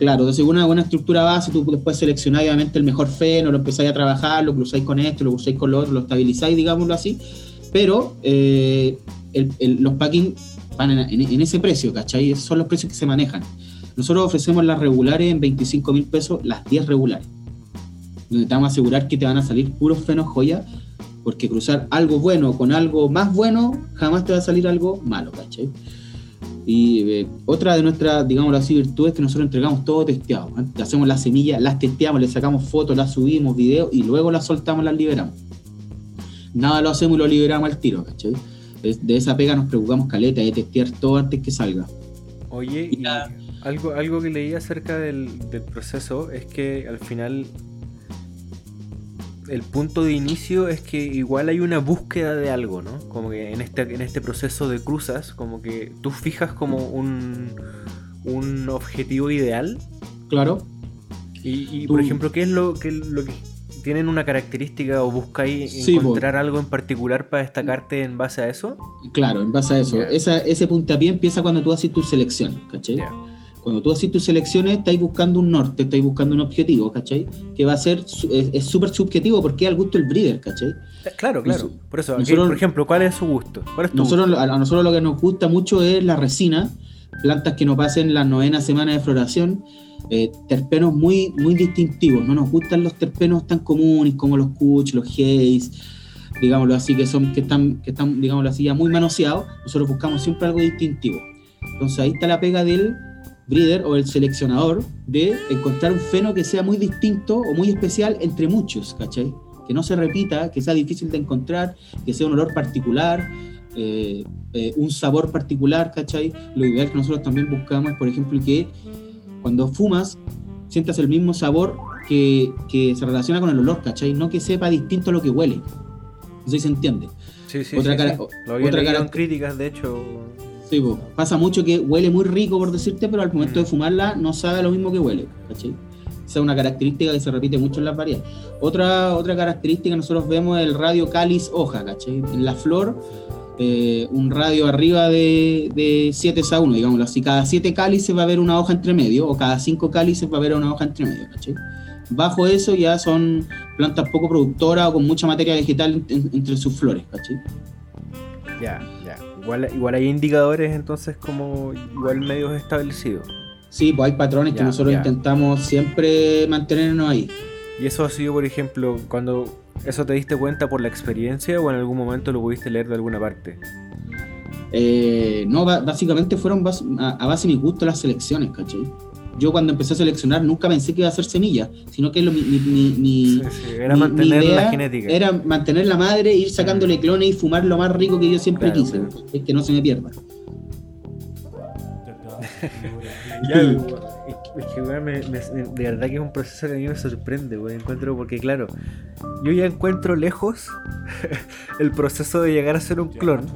S2: Claro, te una buena estructura base, tú después seleccionar obviamente el mejor feno, lo empezáis a trabajar, lo cruzáis con esto, lo cruzáis con lo otro, lo estabilizáis, digámoslo así, pero eh, los packing van en, ese precio, ¿cachai? Esos son los precios que se manejan. Nosotros ofrecemos las regulares en 25 mil pesos, las 10 regulares. Donde te vamos a asegurar que te van a salir puros frenos joya, porque cruzar algo bueno con algo más bueno, jamás te va a salir algo malo, ¿cachai? Y eh, otra de nuestras, digamos así, virtudes es que nosotros entregamos todo testeado. Hacemos las semillas, las testeamos, le sacamos fotos, las subimos, videos y luego las soltamos, las liberamos. Nada lo hacemos y lo liberamos al tiro, ¿cachai? De esa pega nos preocupamos caleta, de testear todo antes que salga.
S1: Oye, y, algo, algo que leí acerca del, proceso es que al final el punto de inicio es que igual hay una búsqueda de algo, ¿no? Como que en este, en este proceso de cruzas, como que tú fijas como un, un objetivo ideal.
S2: Claro.
S1: Y, por ejemplo, ¿qué es lo que, lo que tienen una característica o buscáis encontrar algo en particular para destacarte en base a eso?
S2: Claro, en base a eso. Esa, ese puntapié empieza cuando tú haces tu selección, ¿cachai? Cuando tú haces tus selecciones, estáis buscando un norte, estáis buscando un objetivo, ¿cachai? Que va a ser, es súper subjetivo porque es al gusto del breeder, ¿cachai?
S1: Eh, claro, claro. por eso, por ejemplo, ¿cuál es su gusto?
S2: nosotros, A nosotros lo que nos gusta mucho es la resina, plantas que nos pasen la novena semana de floración, eh, terpenos muy, muy distintivos. No nos gustan los terpenos tan comunes como los kuch, los haze, digámoslo así, que son que están, que están, digámoslo así, ya muy manoseados. Nosotros buscamos siempre algo distintivo. Entonces ahí está la pega del breeder o el seleccionador de encontrar un feno que sea muy distinto o muy especial entre muchos, ¿cachai? Que no se repita, que sea difícil de encontrar, que sea un olor particular, eh, eh, un sabor particular, ¿cachai? Lo ideal que nosotros también buscamos es, por ejemplo, que cuando fumas sientas el mismo sabor que, se relaciona con el olor, ¿cachai? No que sepa distinto a lo que huele. Sé si se entiende.
S1: Sí, sí, otra sí, Lo había otra críticas, de hecho,
S2: Sí, pasa mucho que huele muy rico, por decirte, pero al momento de mm. fumarla no sabe lo mismo que huele, ¿cachai? Esa es una característica que se repite mucho en las variedades. Otra, otra característica nosotros vemos el radio cáliz hoja, ¿cachai? En la flor, eh, un radio arriba de, de 7 a 1, digámoslo así. Cada 7 cálices va a haber una hoja entre medio, o cada 5 cálices va a haber una hoja entre medio, ¿cachai? Bajo eso ya son plantas poco productoras o con mucha materia vegetal entre sus flores, ¿cachai?
S1: Ya, ya. Igual, hay indicadores entonces como igual medios establecidos.
S2: Sí, pues hay patrones que nosotros intentamos siempre mantenernos ahí.
S1: ¿Y eso ha sido, por ejemplo, cuando eso te diste cuenta por la experiencia o en algún momento lo pudiste leer de alguna parte?
S2: Eh, no, básicamente fueron a, base de mi gusto las selecciones, ¿cachai? Yo cuando empecé a seleccionar nunca pensé que iba a ser semilla, sino que lo, mi,
S1: era mantener la genética.
S2: Era mantener la madre, ir sacándole mm. clones y fumar lo más rico que yo siempre quise, es que no se me pierda.
S1: Es que, de verdad que es un proceso que a mí me sorprende, güey. Encuentro, porque claro, yo ya encuentro lejos el proceso de llegar a ser un clon.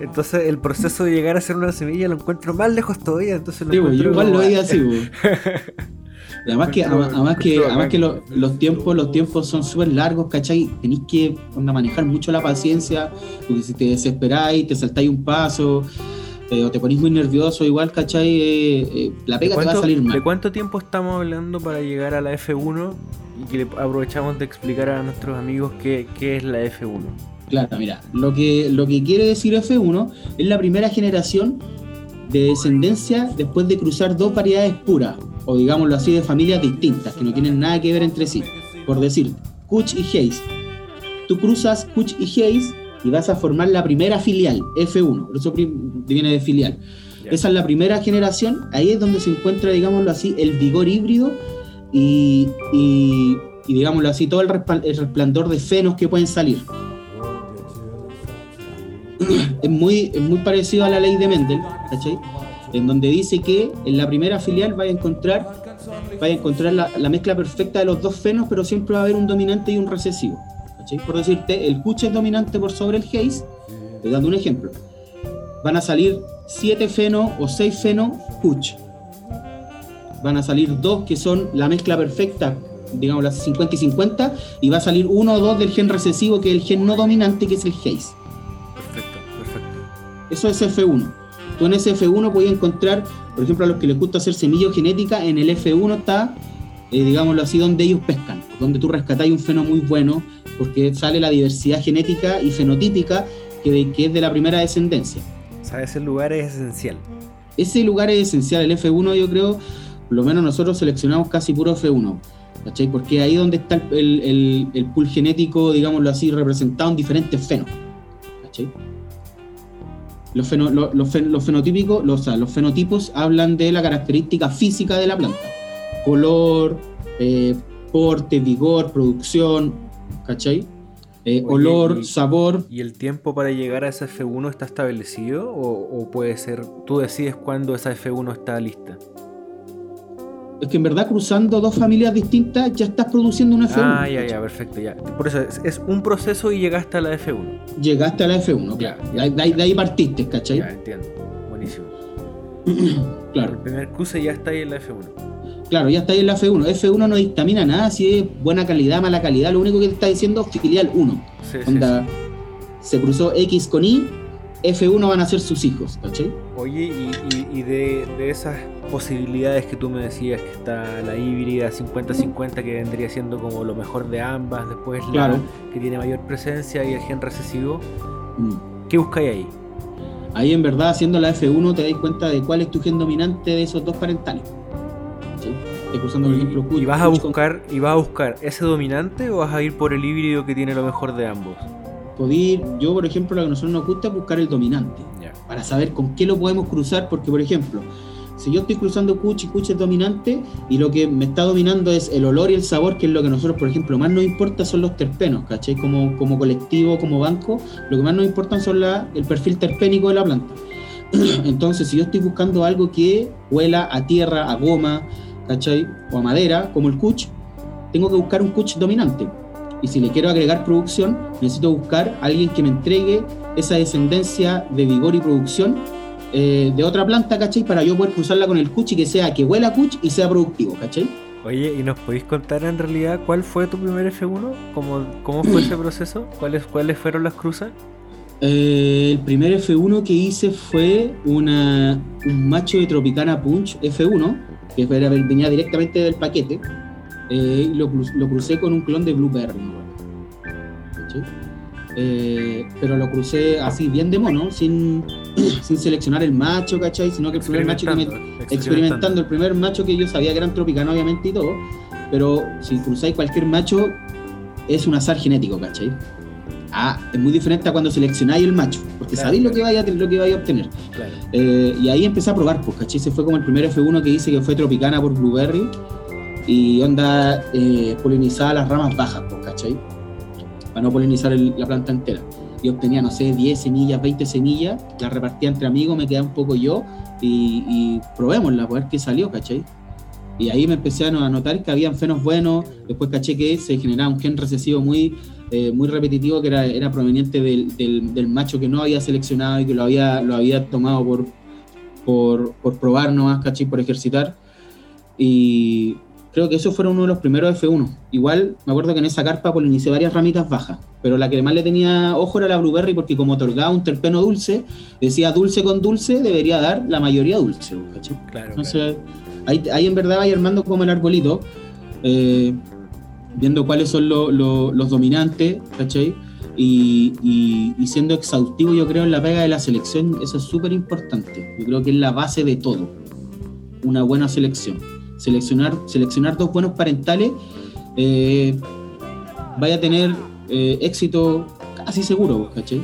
S1: Entonces, el proceso de llegar a ser una semilla lo encuentro más lejos todavía. Entonces, lo
S2: yo igual lo veía así, güey. Además que, además que, además que los, tiempos, los tiempos son súper largos, ¿cachai? Tenéis que manejar mucho la paciencia, porque si te desesperáis, te saltáis un paso, o te ponís muy nervioso, igual, ¿cachai? Eh, eh, la pega te va a salir mal.
S1: ¿De cuánto tiempo estamos hablando para llegar a la F1 y que aprovechamos de explicar a nuestros amigos qué, es la F1?
S2: Claro, mira, lo que, lo que quiere decir F1 es la primera generación de descendencia después de cruzar dos variedades puras, o digámoslo así, de familias distintas, que no tienen nada que ver entre sí. Por decir, Kuch y Hayes. Tú cruzas Kuch y Hayes y vas a formar la primera filial, F1, por eso viene de filial. Esa es la primera generación, ahí es donde se encuentra, digámoslo así, el vigor híbrido y, digámoslo así, todo el, resplandor de fenos que pueden salir. Es muy, muy parecido a la ley de Mendel, ¿cachai? En donde dice que en la primera filial va a encontrar, va a encontrar la, la mezcla perfecta de los dos fenos, pero siempre va a haber un dominante y un recesivo. Por decirte, el Kuch es dominante por sobre el Haze, te dando un ejemplo. Van a salir 7 feno o 6 feno Kuch. Van a salir dos que son la mezcla perfecta, digamos las 50 y 50, y va a salir uno o dos del gen recesivo, que es el gen no dominante, que es el Haze.
S1: Perfecto, perfecto.
S2: Eso es F1. Tú en ese F1 puedes encontrar, por ejemplo, a los que les gusta hacer semillo genética, en el F1 está, eh, digámoslo así, donde ellos pescan, donde tú rescatáis un feno muy bueno, porque sale la diversidad genética y fenotípica que, es de la primera descendencia.
S1: O sea, ese lugar es esencial.
S2: Ese lugar es esencial, el F1 yo creo, por lo menos nosotros seleccionamos casi puro F1, ¿cachai? Porque ahí donde está el, el, pool genético, digámoslo así, representado en diferentes fenos, ¿cachai? Los, los, fenotípicos, los, los fenotipos hablan de la característica física de la planta, color, eh, porte, vigor, producción, ¿cachai? Eh, olor, sabor.
S1: ¿Y el tiempo para llegar a esa F1 está establecido? O, puede ser, tú decides cuándo esa F1 está lista?
S2: Es que en verdad cruzando dos familias distintas ya estás produciendo una F1.
S1: Ah, ya, ya, perfecto, ya. Por eso es, un proceso y llegaste a la F1.
S2: Llegaste a la F1, claro. De, ahí, partiste, ¿cachai?
S1: Ya, entiendo. Buenísimo. claro. El primer cruce ya está ahí en la F1.
S2: Claro, ya está ahí en la F1. F1 no dictamina nada si es buena calidad, mala calidad. Lo único que te está diciendo es filial 1. Sí, se cruzó X con Y, F1 van a ser sus hijos, ¿cachai?
S1: Oye, y, de, esas posibilidades que tú me decías, que está la híbrida 50-50 que vendría siendo como lo mejor de ambas, después la que tiene mayor presencia y el gen recesivo, mm. ¿qué buscáis ahí?
S2: Ahí en verdad haciendo la F1 te das cuenta de cuál es tu gen dominante de esos dos parentales.
S1: ¿Y, vas a buscar y vas a buscar ese dominante o vas a ir por el híbrido que tiene lo mejor de ambos?
S2: Poder, yo por ejemplo lo que a nosotros nos gusta es buscar el dominante para saber con qué lo podemos cruzar porque por ejemplo si yo estoy cruzando Kuch y Kuch es dominante y lo que me está dominando es el olor y el sabor, que es lo que a nosotros, por ejemplo, más nos importa son los terpenos, ¿cachai? Como, como colectivo, como banco, lo que más nos importa son la, el perfil terpénico de la planta. Entonces, si yo estoy buscando algo que huela a tierra, a goma, ¿cachai? O a madera, como el kuch, tengo que buscar un kuch dominante. Y si le quiero agregar producción, necesito buscar a alguien que me entregue esa descendencia de vigor y producción eh, de otra planta, ¿cachai? Para yo poder cruzarla con el kuch y que sea que huela kuch y sea productivo, ¿cachai?
S1: Oye, ¿y nos podéis contar en realidad cuál fue tu primer F1? ¿Cómo, cómo fue ese proceso? ¿Cuáles, ¿Cuáles fueron las cruzas?
S2: Eh, el primer F1 que hice fue una, un macho de Tropicana Punch F1 que venía directamente del paquete, eh, lo, lo, crucé con un clon de Blueberry. Eh, pero lo crucé así bien de mono, sin, sin seleccionar el macho, ¿cachai? Sino que el primer macho que me, experimentando. el primer macho que yo sabía que eran tropicanos obviamente y todo, pero si cruzáis cualquier macho es un azar genético, ¿cachai? Ah, es muy diferente a cuando seleccionáis el macho, porque sabéis lo que vaya lo que vaya a obtener.
S1: Claro.
S2: Eh, y ahí empecé a probar, pues, ¿cachai? Ese fue como el primer F1 que hice, que fue Tropicana por Blueberry. Y onda eh, polinizada las ramas bajas, pues, ¿cachai? Para no polinizar el- la planta entera. Y obtenía, no sé, 10 semillas, 20 semillas, las repartía entre amigos, me quedaba un poco yo y, y probémosla, para ver qué salió, ¿cachai? Y ahí me empecé a no- a notar que habían fenos buenos, después caché que se generaba un gen recesivo muy, eh, muy repetitivo que era, era proveniente del, del- del macho que no había seleccionado y que lo había, lo había tomado por, por, por probar nomás, ¿cachai? Por ejercitar. Y creo que esos fueron uno de los primeros F1. Igual me acuerdo que en esa carpa polinicé varias ramitas bajas, pero la que más le tenía ojo era la blueberry porque como otorgaba un terpeno dulce, decía dulce con dulce, debería dar la mayoría dulce, ¿cachai?
S1: Claro, claro.
S2: Ahí, ahí en verdad vais armando como el arbolito, eh, viendo cuáles son lo- lo- los dominantes, ¿cachai? Y siendo exhaustivo, yo creo, en la pega de la selección, eso es súper importante. Yo creo que es la base de todo. Una buena selección. Seleccionar, seleccionar dos buenos parentales, eh, vaya a tener eh, éxito casi seguro, ¿cachai?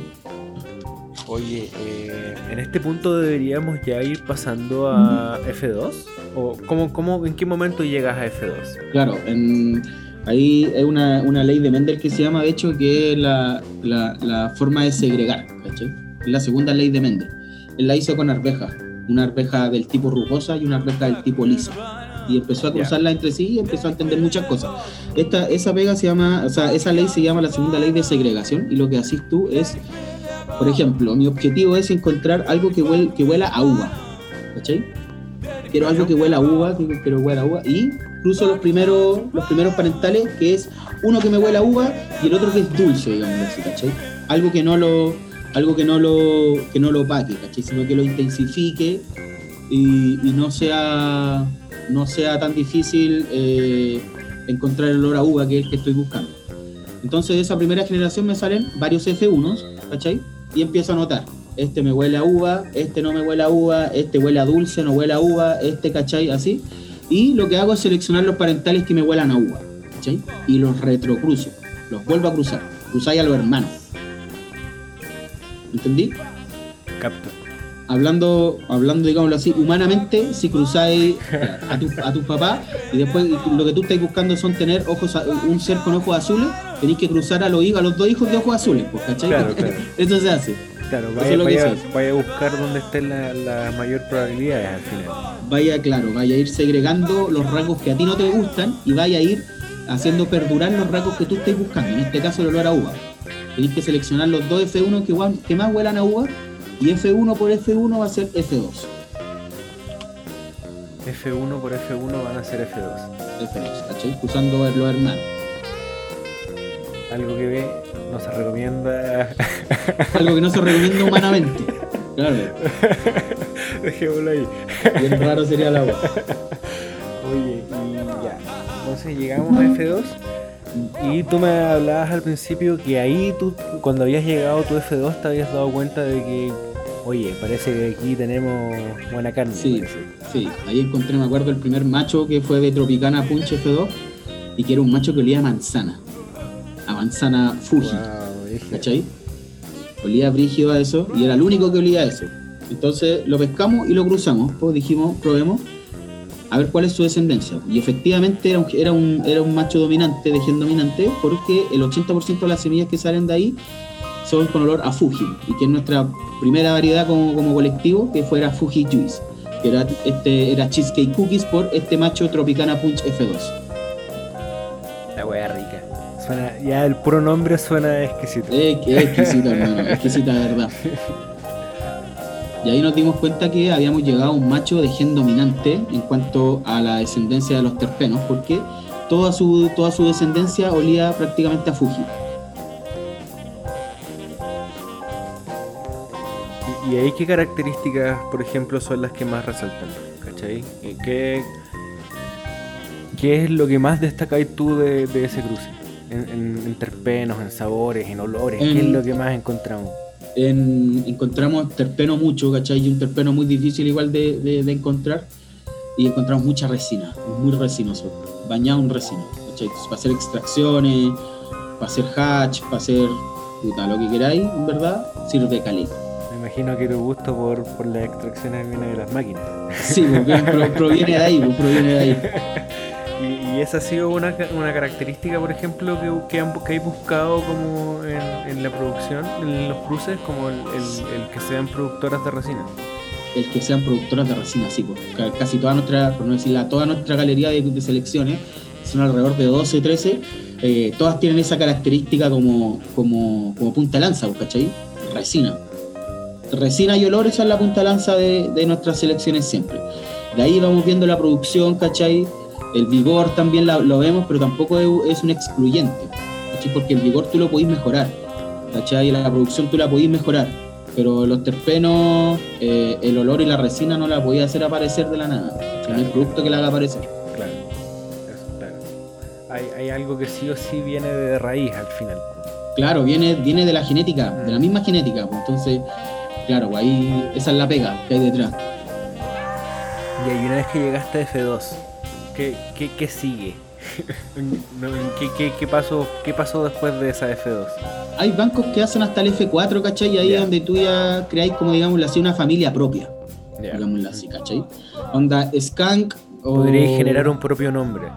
S1: Oye, eh, en este punto deberíamos ya ir pasando a F2. ¿O cómo, cómo, en qué momento llegas a F2?
S2: Claro, en, ahí hay una, una ley de Mendel que se llama, de hecho, que es la, la- la forma de segregar, ¿cachai? Es la segunda ley de Mendel. Él la hizo con arvejas, una arveja del tipo rugosa y una arveja del tipo lisa. Y empezó a cruzarla entre sí y empezó a entender muchas cosas. Esta, esa pega se llama, o sea, esa ley se llama la segunda ley de segregación y lo que haces tú es, por ejemplo, mi objetivo es encontrar algo que, huel- que huela a uva, ¿cachai? Quiero algo que huela a uva, que huela a uva y cruzo los primeros, los primeros parentales, que es uno que me huele a uva y el otro que es dulce, digamos así, ¿cachai? Algo que no lo, algo que no lo, que no lo opaque, ¿cachai? Sino que lo intensifique y, y no sea, no sea tan difícil eh, encontrar el olor a uva que es el que estoy buscando. Entonces de esa primera generación me salen varios F1s, ¿cachai? Y empiezo a notar, este me huele a uva, este no me huele a uva, este huele a dulce, no huele a uva, este, ¿cachai? Así. Y lo que hago es seleccionar los parentales que me huelan a uva, ¿cachai? Y los retrocruzo, los vuelvo a cruzar, cruzáis a los hermanos. ¿Entendí?
S1: Capto.
S2: Hablando, hablando digámoslo así, humanamente, si cruzáis a tu, a tus papás y después lo que tú estás buscando son tener ojos, un ser con ojos azules, tenéis que cruzar a los, hijos- a los dos hijos de ojos azules, pues, ¿cachai?
S1: Claro, claro.
S2: Eso se hace.
S1: Claro, vaya,
S2: es
S1: vaya, vaya a buscar donde estén las la mayor probabilidades al final.
S2: Vaya, claro, vaya a ir segregando los rasgos que a ti no te gustan y vaya a ir haciendo perdurar los rasgos que tú estés buscando. En este caso, el olor a uva. Tenéis que seleccionar los dos F1 que, que más huelan a uva y F1 por F1 va a ser F2.
S1: F1 por F1 van a ser F2.
S2: F2, ¿cachai? Cruzando los hermanos.
S1: Algo que ve, no se recomienda.
S2: Algo que no se recomienda humanamente. Claro,
S1: Dejémoslo ahí.
S2: bien raro sería la agua.
S1: Oye, y ya. Entonces llegamos a F2. Y tú me hablabas al principio que ahí tú, cuando habías llegado a tu F2, te habías dado cuenta de que, oye, parece que aquí tenemos buena carne.
S2: Sí, sí. Ahí encontré, me acuerdo, el primer macho que fue de Tropicana Punch F2 y que era un macho que olía a manzana. A manzana Fuji.
S1: Wow,
S2: ¿Cachai? Olía brígido a eso y era el único que olía a eso. Entonces lo pescamos y lo cruzamos. Pues dijimos, probemos a ver cuál es su descendencia. Y efectivamente era un, era un, era un macho dominante, de gen dominante, porque el 80% de las semillas que salen de ahí son con olor a Fuji. Y que es nuestra primera variedad como, como colectivo, que fuera Fuji Juice. Que era, este, era Cheesecake Cookies por este macho Tropicana Punch F2.
S1: La wea rica. Suena, ya el puro nombre suena exquisito.
S2: Qué exquisito, hermano, exquisita de verdad. Y ahí nos dimos cuenta que habíamos llegado a un macho de gen dominante en cuanto a la descendencia de los terpenos, porque toda su, toda su descendencia olía prácticamente a Fuji.
S1: ¿Y ahí qué características, por ejemplo, son las que más resaltan? ¿Cachai? Eh, ¿Qué, qué es lo que más destacáis tú de, de ese cruce? En, en- en terpenos, en sabores, en olores. ¿Qué es lo que más encontramos?
S2: En- encontramos terpeno mucho, ¿cachai? Y un terpeno muy difícil igual de, de- de encontrar. Y encontramos mucha resina, muy resinoso, bañado en resina, ¿cachai? Entonces, para hacer extracciones, para hacer hatch, para hacer puta, lo que queráis, en verdad, sirve caleta.
S1: Imagino que tu gusto por, por las extracciones viene de las máquinas.
S2: Sí, porque pro- proviene de ahí, pues, proviene de ahí.
S1: Y, y esa ha sido una, una característica, por ejemplo, que, que, han, que hay buscado como en, en la producción, en los cruces, como el, el- el que sean productoras de resina.
S2: el que sean productoras de resina, sí, pues, ca- casi toda nuestra, por no decir la- toda nuestra galería de, de selecciones, son alrededor de 12, 13, eh, todas tienen esa característica como, como, como punta lanza, pues, ¿cachai? Resina. Resina y olor, esa es la punta lanza de, de nuestras selecciones siempre. De ahí vamos viendo la producción, ¿cachai? El vigor también la- lo vemos, pero tampoco es, un excluyente, ¿cachai? Porque el vigor tú lo podéis mejorar, ¿cachai? La producción tú la podéis mejorar pero los terpenos, eh, el olor y la resina no la podía hacer aparecer de la nada. O sea, no hay producto que la haga aparecer.
S1: Claro, eso, claro. Hay, hay algo que sí o sí viene de raíz al final.
S2: Claro, viene, viene de la genética, de la misma genética. pues, Entonces, claro, ahí esa es la pega que hay detrás.
S1: Y ahí una vez que llegaste a F2, ¿qué, qué, qué sigue? ¿Qué, qué, qué pasó, ¿Qué pasó después de esa F2?
S2: Hay bancos que hacen hasta el F4, ¿cachai? Y ahí es donde tú ya creáis, como digámoslo así, una familia propia,
S1: Ya.
S2: digámoslo así, ¿cachai? Onda Skank o...
S1: Podríais generar un propio nombre.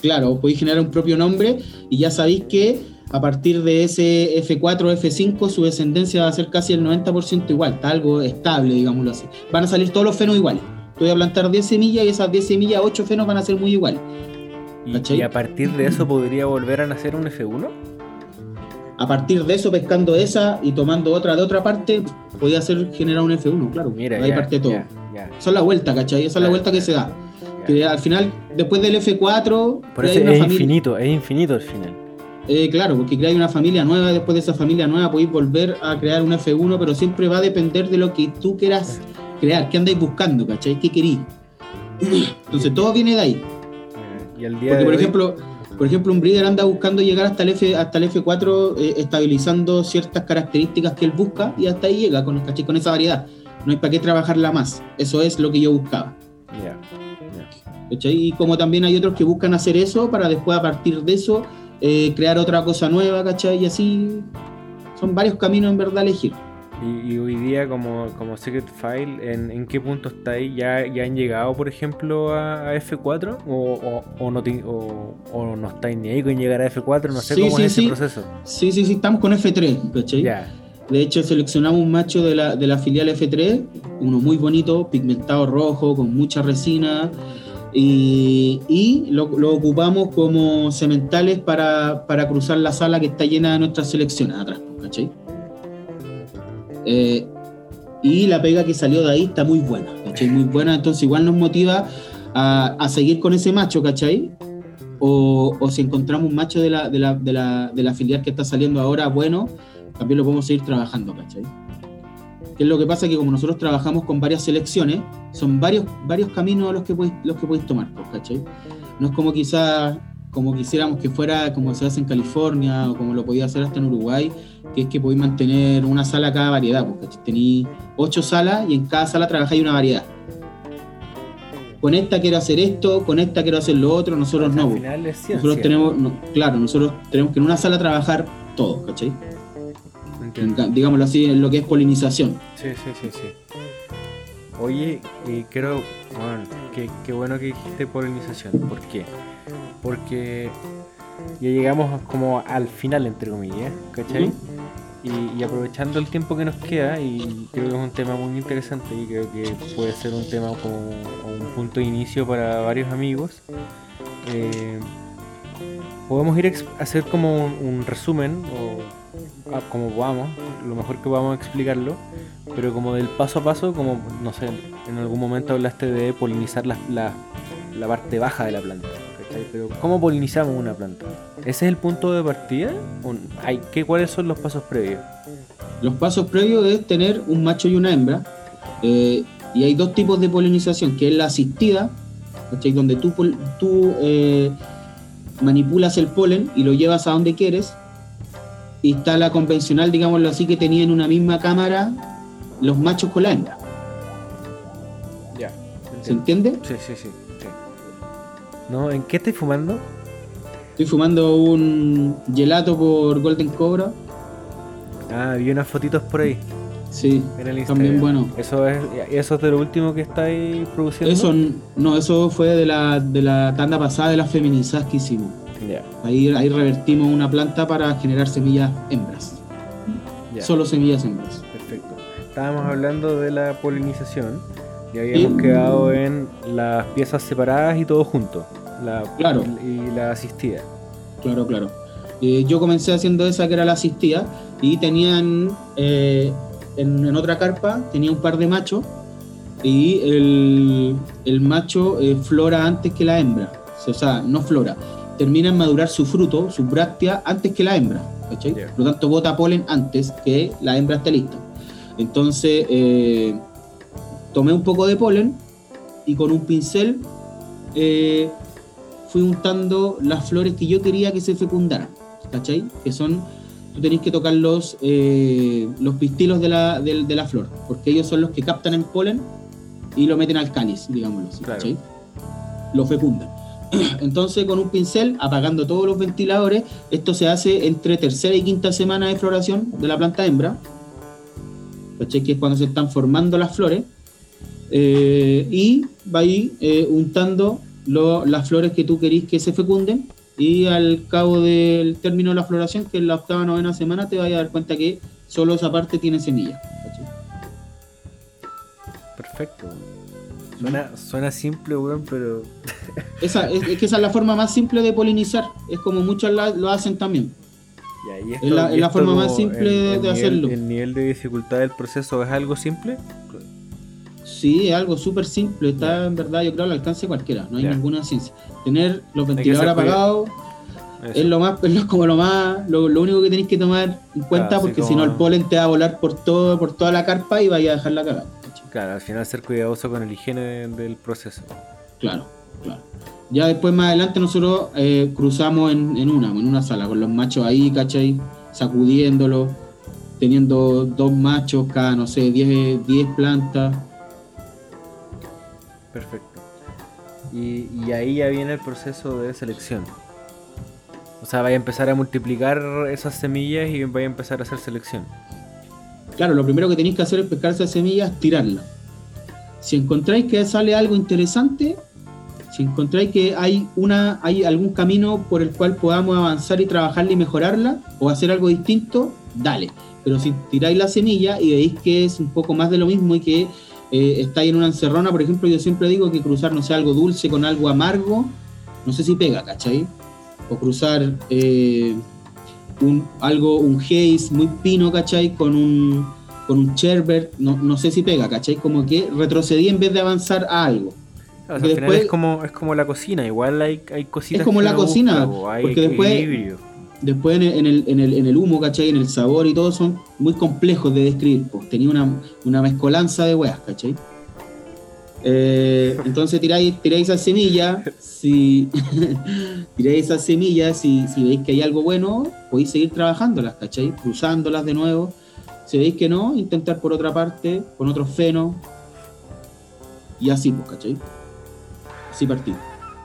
S2: Claro, podéis generar un propio nombre y ya sabéis que a partir de ese F4 o F5 su descendencia va a ser casi el 90% igual, está algo estable, digámoslo así. Van a salir todos los fenos iguales. Tú voy a plantar 10 semillas y esas 10 semillas, 8 fenos van a ser muy iguales.
S1: Y, a partir de eso podría volver a nacer un F1.
S2: A partir de eso, pescando esa y tomando otra de otra parte, podía hacer generar un F1, claro.
S1: Mira,
S2: ahí
S1: ya,
S2: parte todo.
S1: ya, ya.
S2: Esa es la vuelta, ¿cachai? Esa es la vuelta que se da. Que al final, después del F4,
S1: Por eso es
S2: familia-
S1: infinito, es infinito al final.
S2: Eh, claro, porque creáis una familia nueva, después de esa familia nueva podéis volver a crear un F1, pero siempre va a depender de lo que tú quieras crear, qué andáis buscando, ¿cachai? ¿Qué querís? Entonces todo viene de ahí.
S1: Y al día
S2: Porque
S1: de
S2: por
S1: hoy-
S2: ejemplo, por ejemplo, un breeder anda buscando llegar hasta el F, hasta el F4 eh, estabilizando ciertas características que él busca y hasta ahí llega con, ¿cachai? con esa variedad. No hay para qué trabajarla más. Eso es lo que yo buscaba. ¿cachai? Y como también hay otros que buscan hacer eso para después a partir de eso eh, crear otra cosa nueva, ¿cachai? Y así son varios caminos en verdad a elegir.
S1: Y, y hoy día como, como Secret File, ¿en, en qué punto está ahí? ¿Ya, ¿Ya han llegado, por ejemplo, a, a F4? ¿O, o, o no o, o no estáis ni ahí con llegar a F4? No sé
S2: Sí,
S1: cómo
S2: sí,
S1: es ese proceso.
S2: Sí, sí, sí, estamos con F3, ¿cachai?
S1: Ya,
S2: De hecho, seleccionamos un macho de la, de la filial F3, uno muy bonito, pigmentado rojo, con mucha resina, y, y lo, lo ocupamos como sementales para, para cruzar la sala que está llena de nuestras selecciones atrás, ¿cachai? Eh, y la pega que salió de ahí está muy buena, ¿cachai? Muy buena, entonces igual nos motiva a, a seguir con ese macho, ¿cachai? O, o si encontramos un macho de la, de, la, de, la, de la filial que está saliendo ahora bueno, también lo podemos seguir trabajando, ¿cachai? ¿Qué es lo que pasa? Que como nosotros trabajamos con varias selecciones, son varios, varios caminos los que podéis, los que podéis tomar, pues, ¿cachai? No es como quizás como quisiéramos que fuera como se hace en California o como lo podía hacer hasta en Uruguay, que es que podéis mantener una sala cada variedad, ¿cachai? Tenéis ocho salas y en cada sala trabajáis una variedad. Con esta quiero hacer esto, con esta quiero hacer lo otro, nosotros no. pues.
S1: final es ciencia.
S2: Nosotros tenemos, no, claro, nosotros tenemos que en una sala trabajar todo, ¿cachai?
S1: Entiendo.
S2: Digámoslo así, en lo que es polinización.
S1: Sí, sí, sí, sí. Oye, creo, bueno, qué, qué bueno que dijiste polinización. ¿Por qué? Porque ya llegamos como al final, entre comillas, ¿cachai? Y, y aprovechando el tiempo que nos queda, y creo que es un tema muy interesante y creo que puede ser un tema como un punto de inicio para varios amigos, eh, podemos ir a hacer como un, un resumen o como podamos, lo mejor que podamos explicarlo, pero como del paso a paso, como no sé, en algún momento hablaste de polinizar la, la, parte baja de la planta. ¿cachai? Pero ¿cómo polinizamos una planta? ¿Ese es el punto de partida? ¿O hay, ¿qué, ¿Cuáles son los pasos previos?
S2: Los pasos previos es tener un macho y una hembra. eh, y hay dos tipos de polinización, que es la asistida, ¿cachai? donde tú, tú eh, manipulas el polen y lo llevas a donde quieres. Y está la convencional, digámoslo así, que tenía en una misma cámara los machos con la hembra.
S1: Ya.
S2: ¿Se entiende?
S1: Sí, sí, sí, sí. ¿No? ¿En qué estáis fumando?
S2: Estoy fumando un gelato por Golden Cobra
S1: Ah, vi unas fotitos por ahí.
S2: Sí,
S1: en el
S2: también bueno.
S1: ¿Eso es, ¿Eso es de lo último que estáis produciendo?
S2: Eso, no, eso fue de la, de la tanda pasada de las feminizadas que hicimos. Ahí, ahí revertimos una planta para generar semillas hembras. Solo semillas hembras.
S1: Perfecto. Estábamos hablando de la polinización y habíamos quedado en las piezas separadas y todo junto. La,
S2: claro.
S1: Y la asistida.
S2: Claro, claro. Eh, yo comencé haciendo esa que era la asistida y tenían eh, en, otra carpa, tenía un par de machos y el, macho eh, flora antes que la hembra. O sea, no flora, termina en madurar su fruto, su bráctea, antes que la hembra. Por lo tanto, bota polen antes que la hembra esté lista. Entonces, tomé un poco de polen y con un pincel fui untando las flores que yo quería que se fecundaran. ¿cachai? Que son, tú tenés que tocar los, eh, los pistilos de la, de, la, flor, porque ellos son los que captan el polen y lo meten al cáliz, digámoslo así. Lo fecundan. Entonces, con un pincel, apagando todos los ventiladores, esto se hace entre tercera y quinta semana de floración de la planta hembra, ¿cachai? Que es cuando se están formando las flores. Eh, y va ahí eh, untando las flores que tú querís que se fecunden y al cabo del término de la floración, que es la octava novena semana, te vas a dar cuenta que solo esa parte tiene semilla.
S1: Perfecto. Suena, suena simple, weón, pero.
S2: esa, es, que esa es la forma más simple de polinizar. Es como muchos lo hacen también. es la, forma más simple de, hacerlo.
S1: ¿El nivel de dificultad del proceso es algo simple?
S2: Sí, es algo súper simple. Está en verdad, yo creo, al alcance de cualquiera. No hay ninguna ciencia. Tener los ventiladores apagados es lo más, es como lo más, lo, único que tenéis que tomar en cuenta, porque si no el polen te va a volar por todo, por toda la carpa y vaya a dejarla cagada.
S1: Claro, al final ser cuidadoso con el higiene del proceso.
S2: Claro, claro. Ya después más adelante nosotros eh, cruzamos en, en, una, en una sala, con los machos ahí, ¿cachai? Sacudiéndolo, teniendo dos machos cada, no sé, 10 plantas
S1: Perfecto. Y, ahí ya viene el proceso de selección. O sea, vaya a empezar a multiplicar esas semillas y vaya a empezar a hacer selección.
S2: Claro, lo primero que tenéis que hacer es pescar esas semillas, tirarlas. Si encontráis que sale algo interesante, si encontráis que hay una hay algún camino por el cual podamos avanzar y trabajarla y mejorarla o hacer algo distinto, dale. Pero si tiráis la semilla y veis que es un poco más de lo mismo y que eh, está ahí en una encerrona, por ejemplo, yo siempre digo que cruzar, no sé, algo dulce con algo amargo, no sé si pega, ¿cachai? O cruzar eh, un, algo, un haze muy pino, ¿cachai? Con un, con un sherbet, no, no sé si pega, ¿cachai? Como que retrocedí en vez de avanzar a algo.
S1: al final es como, es como la cocina, igual hay, hay cositas.
S2: Es como la cocina, porque después después en el, en, el, en el humo, ¿cachai? En el sabor y todo son muy complejos de describir. Pues. Tenía una, una mezcolanza de weas, ¿cachai? Eh, entonces tiráis, tiráis esa semilla, si tiráis esas semillas, si, veis que hay algo bueno, podéis seguir trabajándolas, ¿cachai? Cruzándolas de nuevo. Si veis que no, intentar por otra parte, con otro feno. Y así, pues, ¿cachai? Así partir.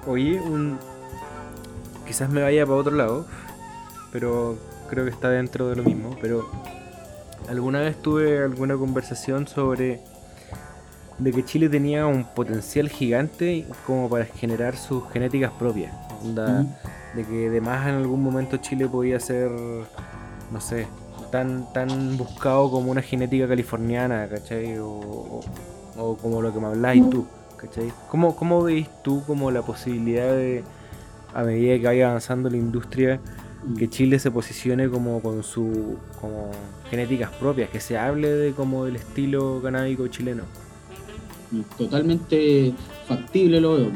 S1: Oye, un... quizás me vaya para otro lado, pero creo que está dentro de lo mismo. Pero alguna vez tuve alguna conversación sobre de que Chile tenía un potencial gigante como para generar sus genéticas propias. De que además en algún momento Chile podía ser, no sé, tan, tan buscado como una genética californiana, ¿cachai? O, como lo que me habláis tú, ¿cachai? ¿Cómo, ¿Cómo veis tú como la posibilidad de, a medida que vaya avanzando la industria, que Chile se posicione como con su como genéticas propias, que se hable de como del estilo canábico chileno.
S2: Totalmente factible lo veo.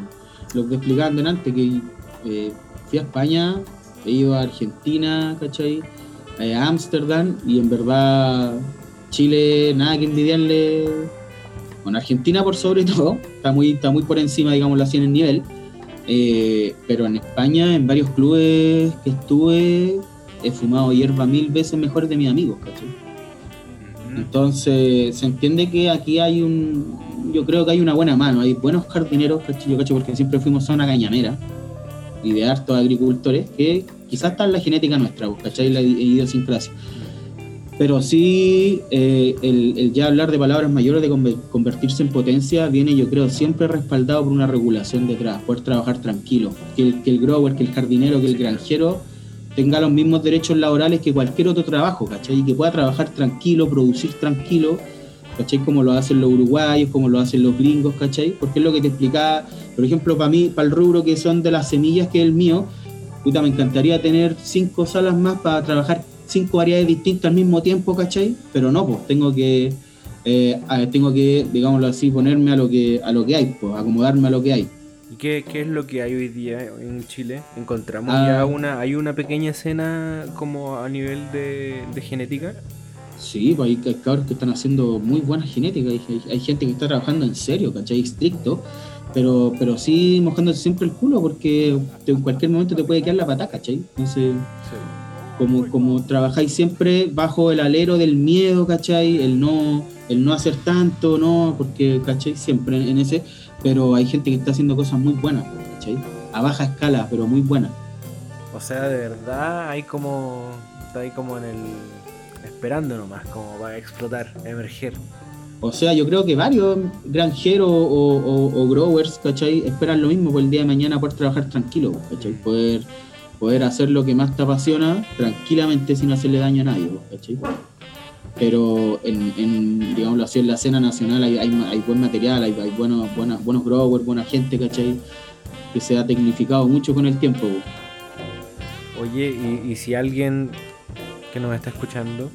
S2: Lo que explicaba antes, que eh, fui a España, he ido a Argentina, ¿cachai? Eh, a Ámsterdam y en verdad Chile nada que envidiarle. Con Argentina por sobre todo, está muy, está muy por encima, digámoslo así, en el nivel eh, pero en España, en varios clubes que estuve, he fumado hierba mil veces mejor de mis amigos, ¿cachai? Entonces, se entiende que aquí hay un. Yo creo que hay una buena mano, hay buenos jardineros. Yo, ¿cachai? Porque siempre fuimos a una cañamera y de hartos agricultores que quizás está en la genética nuestra, ¿cachai? La idiosincrasia. pero sí eh, el, ya hablar de palabras mayores, de convertirse en potencia, viene yo creo siempre respaldado por una regulación detrás, poder trabajar tranquilo, que el, que el grower, que el jardinero, que el granjero tenga los mismos derechos laborales que cualquier otro trabajo, ¿cachai? Y que pueda trabajar tranquilo, producir tranquilo, ¿cachai? Como lo hacen los uruguayos, como lo hacen los gringos, ¿cachai? Porque es lo que te explicaba, por ejemplo, para mí, para el rubro que son de las semillas, que es el mío, puta, me encantaría tener cinco salas más para trabajar cinco variedades distintas al mismo tiempo, ¿cachai? Pero no, pues tengo que, eh, tengo que, digámoslo así, ponerme a lo que, a lo que hay, pues, acomodarme a lo que hay.
S1: ¿Y qué, qué es lo que hay hoy día en Chile? ¿Encontramos ya ah. una, hay una pequeña escena como a nivel de, genética?
S2: Sí, pues hay, cabros que están haciendo muy buena genética, hay, hay, gente que está trabajando en serio, ¿cachai? Estricto, pero, pero sí mojándose siempre el culo porque en cualquier momento te puede quedar la pata, ¿cachai? Entonces, como, como trabajáis siempre bajo el alero del miedo, ¿cachai? El no, el no hacer tanto, ¿no? Porque, ¿cachai? Siempre en ese, pero hay gente que está haciendo cosas muy buenas, ¿cachai? A baja escala, pero muy buenas.
S1: O sea, de verdad hay como, está ahí como en el, esperando nomás, como para explotar, emerger.
S2: O sea, yo creo que varios granjeros o, growers, ¿cachai? Esperan lo mismo por el día de mañana poder trabajar tranquilo, ¿cachai? Poder poder hacer lo que más te apasiona tranquilamente sin hacerle daño a nadie, ¿cachai? Pero en, digámoslo así, en la escena nacional hay, buen material, hay, buenos, buenos, buenos growers, buena gente, ¿cachai? Que se ha tecnificado mucho con el tiempo.
S1: Oye, y, si alguien que nos está escuchando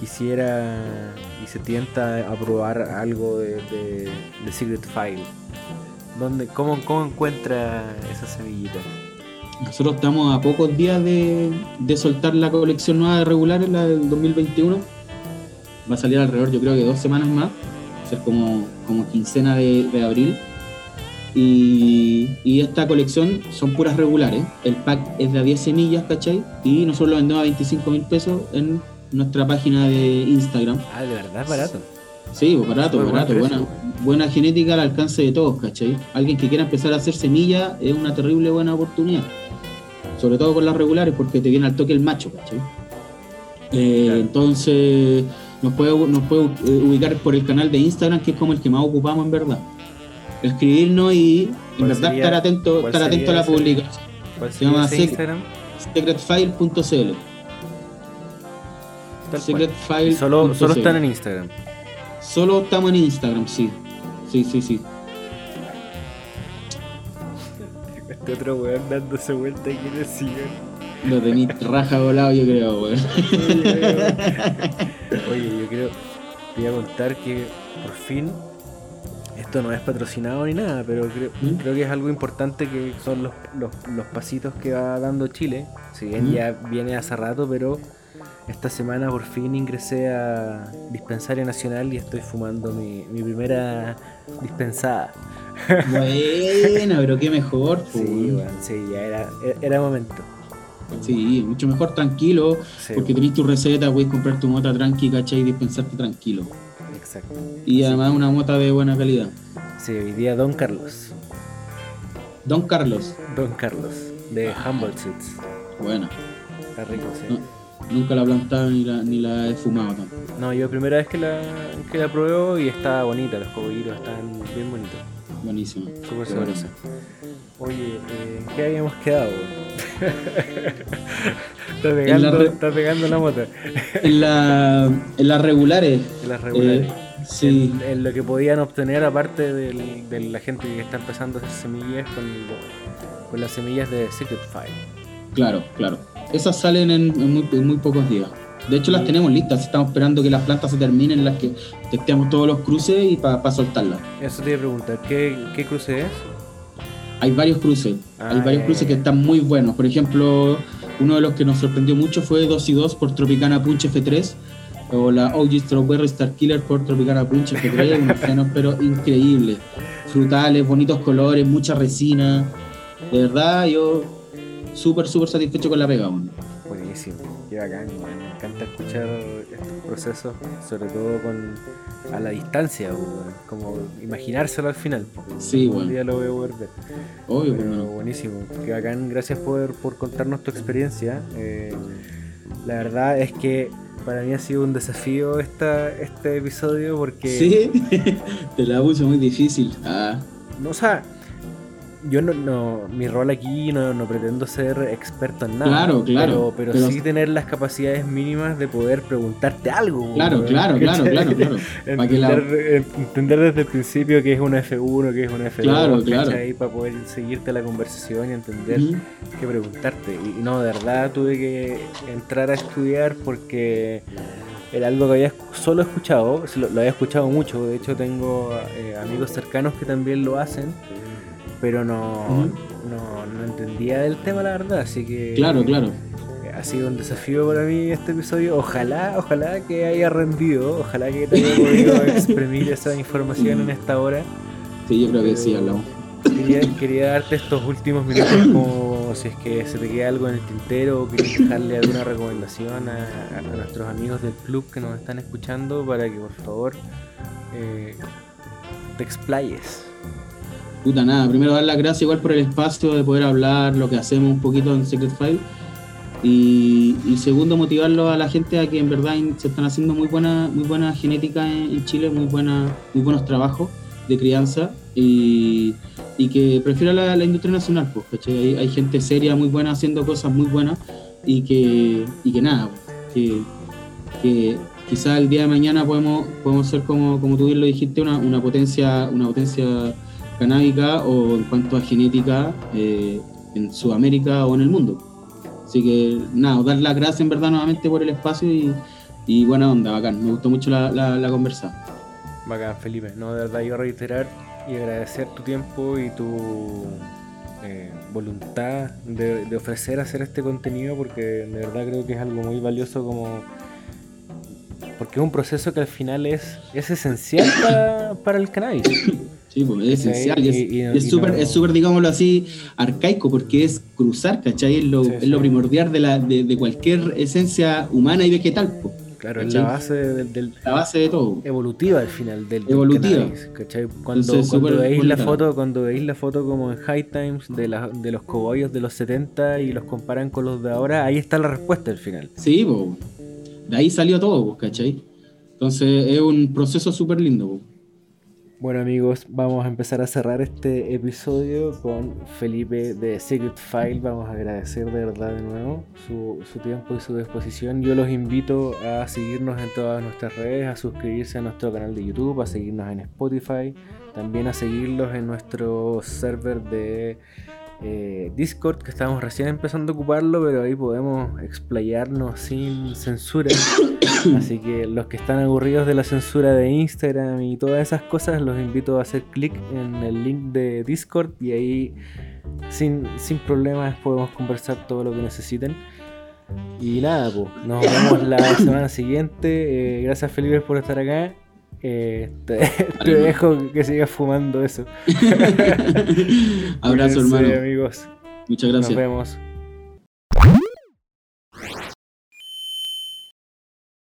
S1: quisiera y se tienta a probar algo de, de, Secret File, ¿dónde, cómo, ¿cómo encuentra esa semillita?
S2: Nosotros estamos a pocos días de, soltar la colección nueva de regulares, la del 2021. Va a salir alrededor, yo creo que dos semanas más. Va a ser como, como quincena de, abril. Y, esta colección son puras regulares. El pack es de a 10 semillas, ¿cachai? Y nosotros lo vendemos a 25 mil pesos en nuestra página de Instagram.
S1: Ah, de verdad, barato.
S2: Sí, pues barato, barato. Buena, buena genética al alcance de todos, ¿cachai? Alguien que quiera empezar a hacer semilla es una terrible buena oportunidad sobre todo con las regulares, porque te viene al toque el macho, ¿cachai? Eh, entonces, nos puede, nos puede eh, ubicar por el canal de Instagram, que es como el que más ocupamos en verdad. Escribirnos y en verdad estar atento, estar atento a la publicación. Se llama secretfile.cl.
S1: Secretfile. Solo, solo están en Instagram.
S2: Solo estamos en Instagram, sí. Sí, sí, sí.
S1: Este otro weón dándose vuelta y quiere sigan.
S2: Lo tenéis raja volado, yo creo, weón.
S1: Oye, yo creo. Te voy a contar que por fin. Esto no es patrocinado ni nada, pero creo, ¿Mm? creo que es algo importante que son los, los, pasitos que va dando Chile. Si bien ¿Mm? ya viene hace rato, pero esta semana por fin ingresé a Dispensaria Nacional y estoy fumando mi, mi primera dispensada.
S2: Bueno, pero qué mejor.
S1: Sí, sí, ya era, era momento.
S2: Sí, mucho mejor tranquilo, porque tenés tu receta, puedes comprar tu mota tranqui, ¿cachai? Y dispensarte tranquilo.
S1: Exacto.
S2: Y además una mota de buena calidad.
S1: Sí, hoy día Don Carlos.
S2: Don Carlos.
S1: Don Carlos, de Humble Seeds.
S2: Bueno.
S1: Está rico, sí.
S2: nunca la he plantado ni la, ni la he fumado tampoco.
S1: No, yo primera vez que la, que la pruebo y está bonita, los cogollitos están bien bonitos.
S2: Buenísimo.
S1: Súper sabroso. Oye, eh, ¿qué habíamos quedado? está, pegando, está pegando la moto.
S2: en, la, en las regulares.
S1: En las regulares.
S2: Eh, sí.
S1: En, lo que podían obtener, aparte de la gente que está empezando a hacer semillas, con, con las semillas de Secret File.
S2: Claro, claro. Esas salen en, muy, en muy pocos días. De hecho, las tenemos listas. Estamos esperando que las plantas se terminen, las que testeamos todos los cruces y para soltarlas.
S1: Eso te iba a preguntar. ¿Qué, qué cruce es?
S2: Hay varios cruces. hay ah, varios cruces que están muy buenos. Por ejemplo, uno de los que nos sorprendió mucho fue 2 y 2 por Tropicana Punch F3 o la OG Strawberry Star Killer por Tropicana Punch F3. un fenómeno pero increíble. Frutales, bonitos colores, mucha resina. De verdad, yo súper, súper satisfecho con la pega.
S1: Buenísimo, qué bacán, me encanta escuchar estos procesos, sobre todo con a la distancia, como imaginárselo al final.
S2: Sí, bueno.
S1: Un día lo voy a volver.
S2: Obvio,
S1: Pero buenísimo, qué bacán, gracias por, por contarnos tu experiencia. Eh, la verdad es que para mí ha sido un desafío esta, este episodio porque...
S2: Sí, te la puse muy difícil. Ah.
S1: No, o sea, yo no, no, mi rol aquí no, no, pretendo ser experto en nada.
S2: Claro, claro.
S1: Pero, sí tener las capacidades mínimas de poder preguntarte algo.
S2: Claro, claro, claro, claro, claro,
S1: entender, entender, desde el principio qué es una F1, qué es una F2,
S2: claro, claro.
S1: para poder seguirte la conversación y entender qué preguntarte. Y no, de verdad tuve que entrar a estudiar porque era algo que había solo escuchado, lo, había escuchado mucho, de hecho tengo eh, amigos cercanos que también lo hacen pero no, no, entendía del tema, la verdad, así que...
S2: Claro, claro.
S1: Ha sido un desafío para mí este episodio. Ojalá, ojalá que haya rendido, ojalá que te haya podido exprimir esa información en esta hora.
S2: Sí, yo creo que sí, hablamos.
S1: Quería, quería, darte estos últimos minutos como si es que se te queda algo en el tintero o quieres dejarle alguna recomendación a, nuestros amigos del club que nos están escuchando para que por favor eh, te explayes.
S2: Puta nada, primero dar las gracias igual por el espacio de poder hablar lo que hacemos un poquito en Secret File. Y, segundo, motivarlo a la gente a que en verdad se están haciendo muy buena, muy buena genética en, Chile, muy, buena, muy buenos trabajos de crianza y, que prefiera la, industria nacional. Pues, hay, hay, gente seria, muy buena, haciendo cosas muy buenas y que, y que nada, que, que quizás el día de mañana podemos, podemos ser, como, como tú bien lo dijiste, una, una potencia, una potencia canábica o en cuanto a genética eh, en Sudamérica o en el mundo. Así que nada, dar las gracias en verdad nuevamente por el espacio y, buena onda, bacán. Me gustó mucho la, la, conversa.
S1: Bacán, Felipe. No, de verdad yo reiterar y agradecer tu tiempo y tu eh, voluntad de, de, ofrecer hacer este contenido porque de verdad creo que es algo muy valioso como porque es un proceso que al final es, es esencial para, para el cannabis.
S2: Sí, pues es esencial. Y, es súper, es súper, digámoslo así, arcaico, porque es cruzar, ¿cachai? Es lo, es lo primordial de, la, de, de, cualquier esencia humana y vegetal. Pues,
S1: claro, es la base del,
S2: la base de todo.
S1: Evolutiva al final del,
S2: Evolutiva.
S1: ¿cachai? Cuando, cuando veis la foto, cuando veis la foto como en High Times de, la, de los cogollos de los 70 y los comparan con los de ahora, ahí está la respuesta al final.
S2: Sí, pues. De ahí salió todo, ¿cachai? Entonces es un proceso súper lindo.
S1: Bueno amigos, vamos a empezar a cerrar este episodio con Felipe de Secret File. Vamos a agradecer de verdad de nuevo su, tiempo y su disposición. Yo los invito a seguirnos en todas nuestras redes, a suscribirse a nuestro canal de YouTube, a seguirnos en Spotify, también a seguirlos en nuestro server de eh, Discord, que estamos recién empezando a ocuparlo, pero ahí podemos explayarnos sin censura. Así que los que están aburridos de la censura de Instagram y todas esas cosas, los invito a hacer clic en el link de Discord y ahí sin, sin problemas podemos conversar todo lo que necesiten. Y nada, pues, nos vemos la semana siguiente. Eh, gracias Felipe por estar acá. Eh, te, dejo que sigas fumando eso.
S2: Abrazo, hermano.
S1: amigos.
S2: Muchas gracias.
S1: Nos vemos.